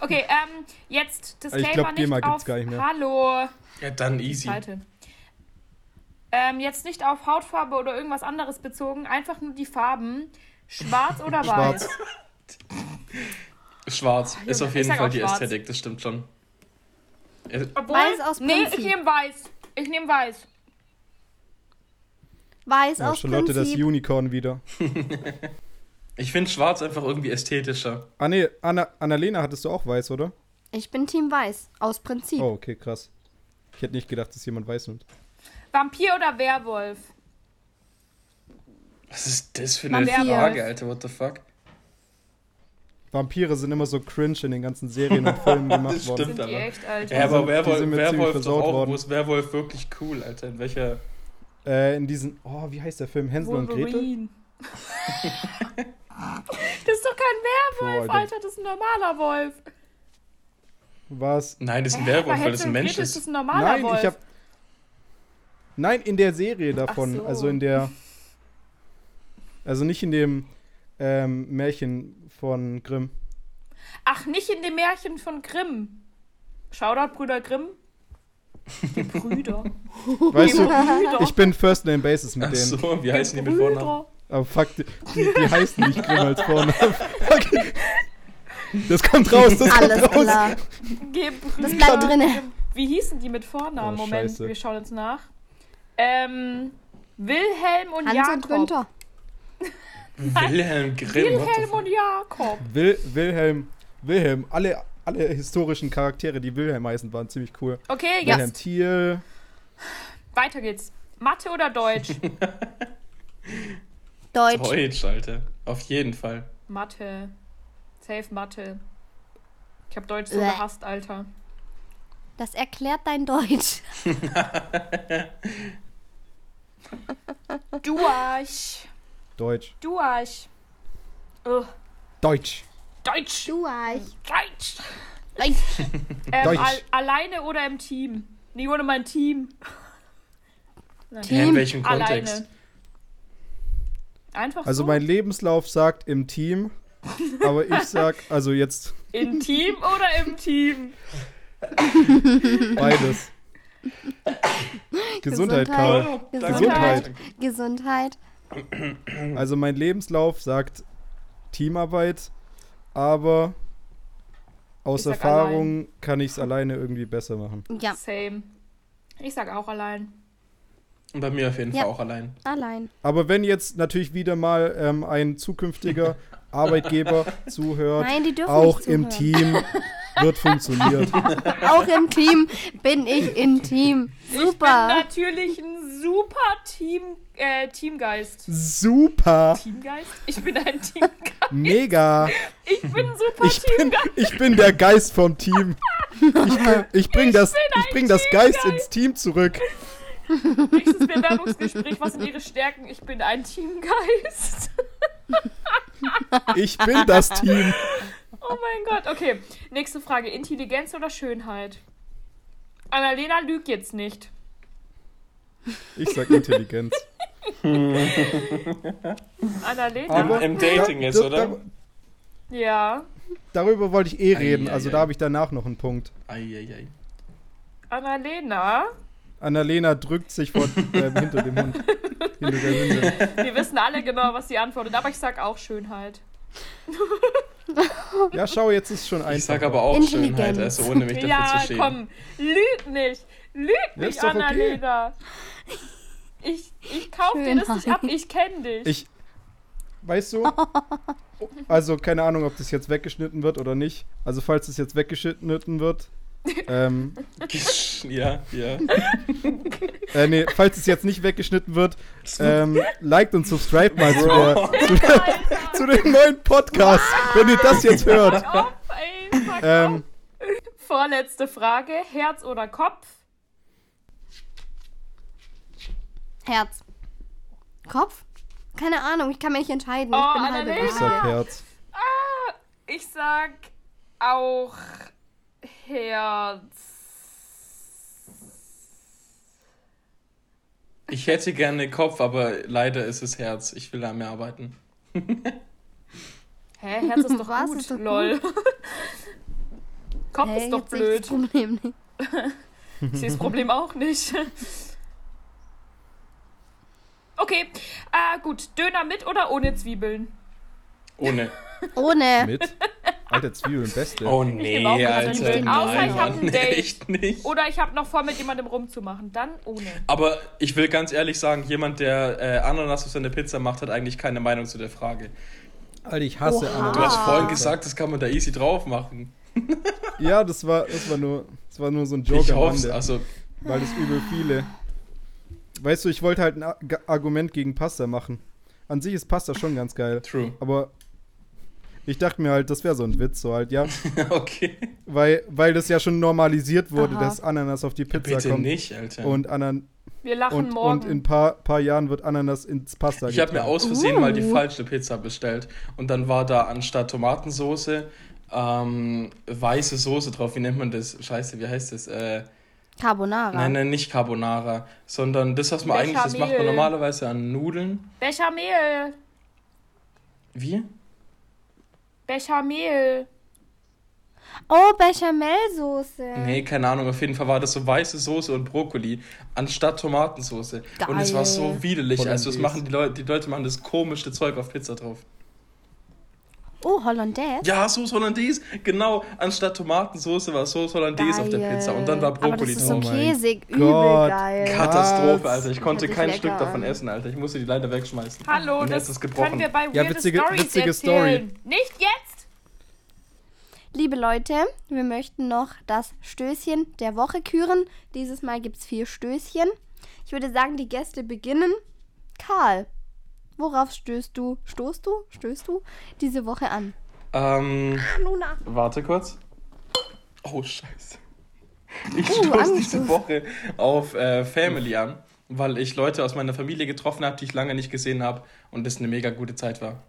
Okay, ähm, jetzt Disclaimer Ich glaub, GEMA nicht gibt's auf... gar nicht mehr. Hallo. Ja, dann easy. Seite. Ähm, jetzt nicht auf Hautfarbe oder irgendwas anderes bezogen, einfach nur die Farben. Schwarz oder weiß? *laughs* Schwarz. Schwarz. Junge, ist auf jeden Fall die schwarz. Ästhetik, das stimmt schon. Äh, Obwohl, Weiß aus Nee, Prinzip. ich nehme weiß. Ich nehme weiß. Weiß Ja, aus das Prinzip. Unicorn wieder. *laughs* Ich finde schwarz einfach irgendwie ästhetischer. Ah, nee, Anna, Annalena hattest du auch weiß, oder? Ich bin Team Weiß. Aus Prinzip. Oh, okay, krass. Ich hätte nicht gedacht, dass jemand weiß nimmt. Vampir oder Werwolf? Was ist das für eine Vampir. Frage, Alter? What the fuck? Vampire sind immer so cringe in den ganzen Serien und Filmen *laughs* gemacht Das worden. stimmt. Aber- echt, Alter? Ja, aber Werwolf, Werwolf ist auch, worden. wo ist Werwolf wirklich cool, Alter? In welcher. Äh, in diesen, oh, wie heißt der Film? Hänsel und Gretel? Wolverine. *laughs* das ist doch kein Werwolf, Boah, Alter. Alter. Das ist ein normaler Wolf. Was? Nein, das ist ein Hä? Werwolf, weil das ein Mensch ist. ist das ein normaler Nein, Wolf. ich hab. Nein, in der Serie davon. so. Also in der. Also nicht in dem ähm, Märchen von Grimm. Ach, nicht in dem Märchen von Grimm. Shoutout, Brüder Grimm. Die Brüder. *laughs* Weißt du, Brüder. ich bin First Name Basis mit Ach denen. so, wie heißen die mit Vornamen? Aber fuck, die, die, die heißen nicht Grimm als Vornamen. Fuck. *laughs* Das kommt raus, das Alles kommt raus. klar. Gebrüder. Das bleibt drinne. Wie hießen die mit Vornamen? Oh, Moment, scheiße. wir schauen uns nach. Ähm, Wilhelm und Hans Jakob. und Günther. *laughs* Wilhelm Grimm. Wilhelm und Jakob. Wil Wilhelm, Wilhelm, alle, alle historischen Charaktere, die Wilhelm heißen, waren ziemlich cool. Okay, ja. Wilhelm Thiel, Weiter geht's. Mathe oder Deutsch? *laughs* Deutsch. Deutsch, Alter. Auf jeden Fall. Mathe. Safe Mathe. Ich hab Deutsch so Bäh. gehasst, Alter. Das erklärt dein Deutsch. *laughs* Duach. Deutsch. Duach. Ugh. Deutsch. Deutsch. Du Arsch. Deutsch. Deutsch. *laughs* Ähm, Deutsch. al alleine oder im Team? Nee, ohne mein Team. Team. Ja, in welchem Alleine. Kontext? Einfach Also so. mein Lebenslauf sagt im Team, aber ich sag, also jetzt In Team oder im Team? beides. *laughs* Gesundheit, Gesundheit. Karl. Gesundheit. Gesundheit. Also mein Lebenslauf sagt Teamarbeit, aber aus Erfahrung kann ich es alleine irgendwie besser machen. Ja, Same. Ich sag auch allein. Und bei mir auf jeden Ja. Fall auch allein. allein. Aber wenn jetzt natürlich wieder mal ähm, ein zukünftiger *laughs* Arbeitgeber zuhört, Nein, die dürfen auch nicht im zuhören. Team *laughs* wird funktioniert. *laughs* Auch im Team bin ich im Team. Ich bin Super. natürlich ein super Team, äh, Teamgeist. Super, Teamgeist? Ich bin ein Teamgeist. mega. Ich bin ein super Ich bin, Teamgeist. ich bin der Geist vom Team. Ich, bin, ich bring das, ich bring das Geist ins Team zurück. Nächstes Bewerbungsgespräch. Was sind Ihre Stärken? Ich bin ein Teamgeist. Ich bin das Team. Oh mein Gott. Okay, nächste Frage. Intelligenz oder Schönheit? Annalena lügt jetzt nicht. Ich sag Intelligenz. *laughs* Annalena? Aber- Im Dating Da- oder? da- ja. Darüber wollte ich eh reden, Ei, ei, also ei. da habe ich danach noch einen Punkt. Eieiei. Annalena? Annalena drückt sich vor, ähm, hinter dem Hund. *laughs* Hinter der. Wir wissen alle genau, was sie antwortet, aber ich sag auch Schönheit. *laughs* *laughs* Ja, schau, jetzt ist schon einfach. Ich sag aber auch. Schönheit, also ohne mich dafür ja, zu schämen. komm, lüg nicht. Lüg Ja, nicht, doch okay. Annalena. Ich, ich kauf dir das nicht ab, ich kenn dich. Ich. Weißt du? *laughs* Also, keine Ahnung, ob das jetzt weggeschnitten wird oder nicht. Also, falls es jetzt weggeschnitten wird. Ähm, ja, ja. *laughs* äh, nee, falls es jetzt nicht weggeschnitten wird, ähm, liked und subscribe mal zu, der, *laughs* zu, der, zu dem neuen Podcast, wenn ihr das jetzt hört. auf, ey, fuck Ähm. Vorletzte Frage, Herz oder Kopf? Herz. Kopf? Keine Ahnung, ich kann mich nicht entscheiden. Oh, ich bin Annalena. ich sag Herz. Ah, ich sag auch Herz. Ich hätte gerne Kopf, aber leider ist es Herz. Ich will an mir arbeiten. *laughs* Hä, Herz ist doch Was gut. ist doch Lol. *laughs* Kopf Hey, ist doch sehe ich blöd. das Problem nicht. *laughs* Ich sehe das Problem auch nicht. Okay, äh, gut. Döner mit oder ohne Zwiebeln? Ohne. Ohne. Mit? Alter, Zwiebeln, beste. Oh nee, mit Alter. Nein, Außer ich hab ein Date. Echt nicht. Oder ich habe noch vor, mit jemandem rumzumachen. Dann ohne. Aber ich will ganz ehrlich sagen, jemand, der äh, Ananas auf seine Pizza macht, hat eigentlich keine Meinung zu der Frage. Alter, ich hasse Oha. Ananas. Du hast vorhin gesagt, das kann man da easy drauf machen. *laughs* Ja, das war, das war nur, das war nur so ein Joke Ich am hoffe Rande, also weil das übel viele. Weißt du, ich wollte halt ein Argument gegen Pasta machen. An sich ist Pasta schon ganz geil, true. aber ich dachte mir halt, das wäre so ein Witz, so halt, ja. *laughs* okay. Weil, weil das ja schon normalisiert wurde, Aha. dass Ananas auf die Pizza Bitte kommt. nicht, Alter. Und, Anan Wir lachen und, morgen. und in ein paar, paar Jahren wird Ananas ins Pasta ich habe mir aus Versehen mal die Uh. falsche Pizza bestellt. Und dann war da anstatt Tomatensoße ähm, weiße Soße drauf. Wie nennt man das? Scheiße, wie heißt das? Äh, Carbonara. nein, nein, nicht Carbonara. Sondern das, was man eigentlich, das macht man Bechamel. normalerweise an Nudeln. Bechamel. Wie? Bechamel. Oh, Bechamelsoße. Nee, keine Ahnung. Auf jeden Fall war das so weiße Soße und Brokkoli anstatt Tomatensoße. Und es war so Geil. widerlich. Also, das machen die Leute, die Leute machen das komischste Zeug auf Pizza drauf. Oh, Hollandaise. Ja, Soße Hollandaise, genau. Anstatt Tomatensoße war Soße Hollandaise auf der Geil. Pizza und dann war Aber das Brokkoli ist so Oh käsig, übel Gott. geil. Katastrophe, Was? Alter. Ich konnte kein lecker Stück davon essen, Alter. Ich musste die leider wegschmeißen. Hallo, Herz das ist gebrochen. können wir bei Ja, Weird witzige- Stories witzige erzählen. Nicht jetzt! Liebe Leute, wir möchten noch das Stößchen der Woche küren. Dieses Mal gibt es vier Stößchen. Ich würde sagen, die Gäste beginnen. Karl, worauf stößt du, stoßt du, stößt du diese Woche an? Ähm, Luna. warte kurz. Oh, scheiße. Ich Uh, stoße diese. Woche auf äh, Family an, weil ich Leute aus meiner Familie getroffen habe, die ich lange nicht gesehen habe und das eine mega gute Zeit war.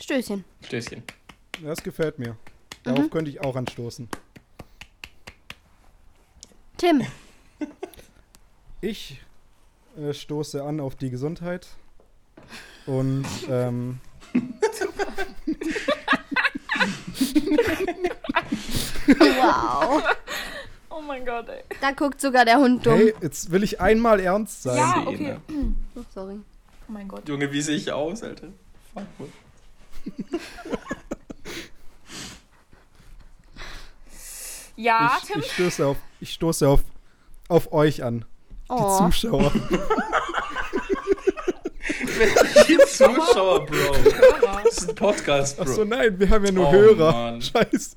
Stößchen. Stößchen. Das gefällt mir. Darauf könnte ich auch anstoßen. Tim, Ich äh, stoße an auf die Gesundheit. Und ähm, wow. Oh mein Gott, ey. Da guckt sogar der Hund dumm. hey, jetzt will ich einmal ernst sein. Ja, okay. Oh, sorry. Oh mein Gott. Junge, wie sehe ich aus, Alter? Fuck, Mann. Ja, ich, Tim. ich stoße auf, ich stoße auf, auf euch an. Die Oh. Zuschauer. Die Zuschauer, Bro. Das ist ein Podcast, Bro. Achso, nein, wir haben ja nur Oh, Hörer. Mann. Scheiße.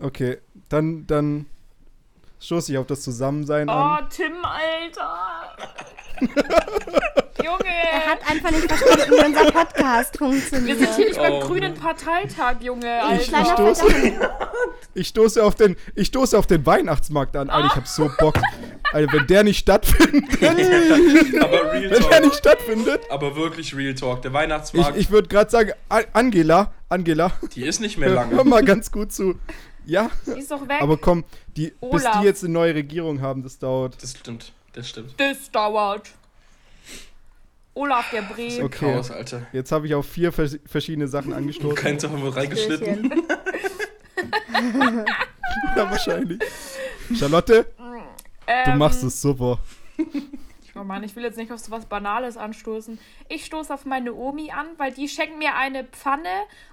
Okay, dann, dann stoße ich auf das Zusammensein Oh, an. Tim, Alter. *laughs* Junge. Er hat einfach nicht verstanden, wie unser Podcast funktioniert. Wir sind hier nicht beim Oh, grünen Mann. Parteitag, Junge. Ich, Alter. ich, Kleiner stoße, *laughs* ich, stoße auf den, ich stoße auf den Weihnachtsmarkt an. Alter, ich hab so Bock. Alter, wenn der nicht stattfindet, *laughs* Aber Real wenn der Talk. nicht stattfindet. Aber wirklich Real Talk. Der Ich, Weihnachtsmarkt, ich würde gerade sagen, Angela, Angela, die ist nicht mehr hör, hör lange. mal ganz gut zu. Ja, Die ist doch weg. aber komm, die, bis die jetzt eine neue Regierung haben, das dauert. Das stimmt, das stimmt. das dauert. Olaf der Bre. Okay. Chaos, Alter. Jetzt habe ich auf vier vers verschiedene Sachen angestoßen. Keins davon wird reingeschnitten. *laughs* Ja, wahrscheinlich. Charlotte, du Ähm, machst es super. Oh Mann, ich will jetzt nicht auf so was Banales anstoßen. Ich stoße auf meine Omi an, weil die schenkt mir eine Pfanne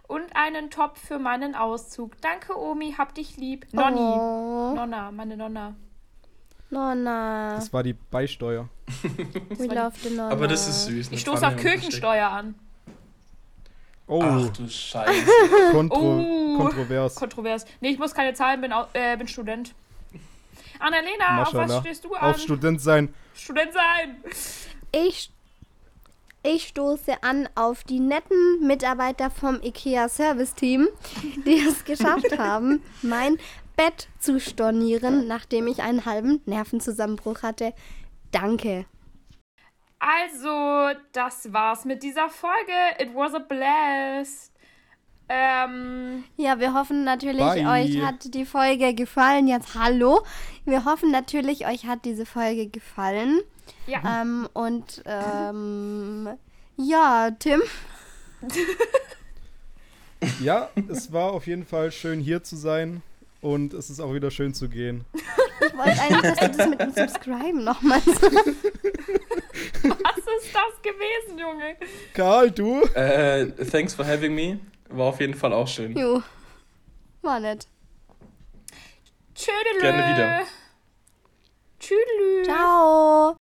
und einen Topf für meinen Auszug. Danke, Omi, hab dich lieb. Nonni. Oh, Nonna, meine Nonna. Nonna. Das war die Beisteuer. We love the Nonna. Aber das ist süß. Ich stoße auf Kirchensteuer an. Oh, Ach du Scheiße. kontro Oh. kontrovers. Kontrovers. Nee, ich muss keine Zahlen, bin, äh, bin Student. Annalena, auf was Maschallah. stehst du an? Auf Student sein. Student sein. Ich, ich stoße an auf die netten Mitarbeiter vom IKEA Service Team, die es geschafft *laughs* haben, mein Bett zu stornieren, nachdem ich einen halben Nervenzusammenbruch hatte. Danke. Also, das war's mit dieser Folge. It was a blast. Ähm, Ja, wir hoffen natürlich, Bye. euch hat die Folge gefallen. Jetzt hallo. Wir hoffen natürlich, euch hat diese Folge gefallen. ja. Ähm, und ähm, ja, Tim, *laughs* Ja, es war auf jeden Fall schön hier zu sein und es ist auch wieder schön zu gehen. *laughs* Ich wollte eigentlich, dass du das mit dem Subscriben nochmal sagst. *laughs* Was ist das gewesen, Junge? Karl, du? Äh, thanks for having me. War auf jeden Fall auch schön. Jo. War nett. Tschüdelü. Gerne wieder. Tschüdelü. Ciao.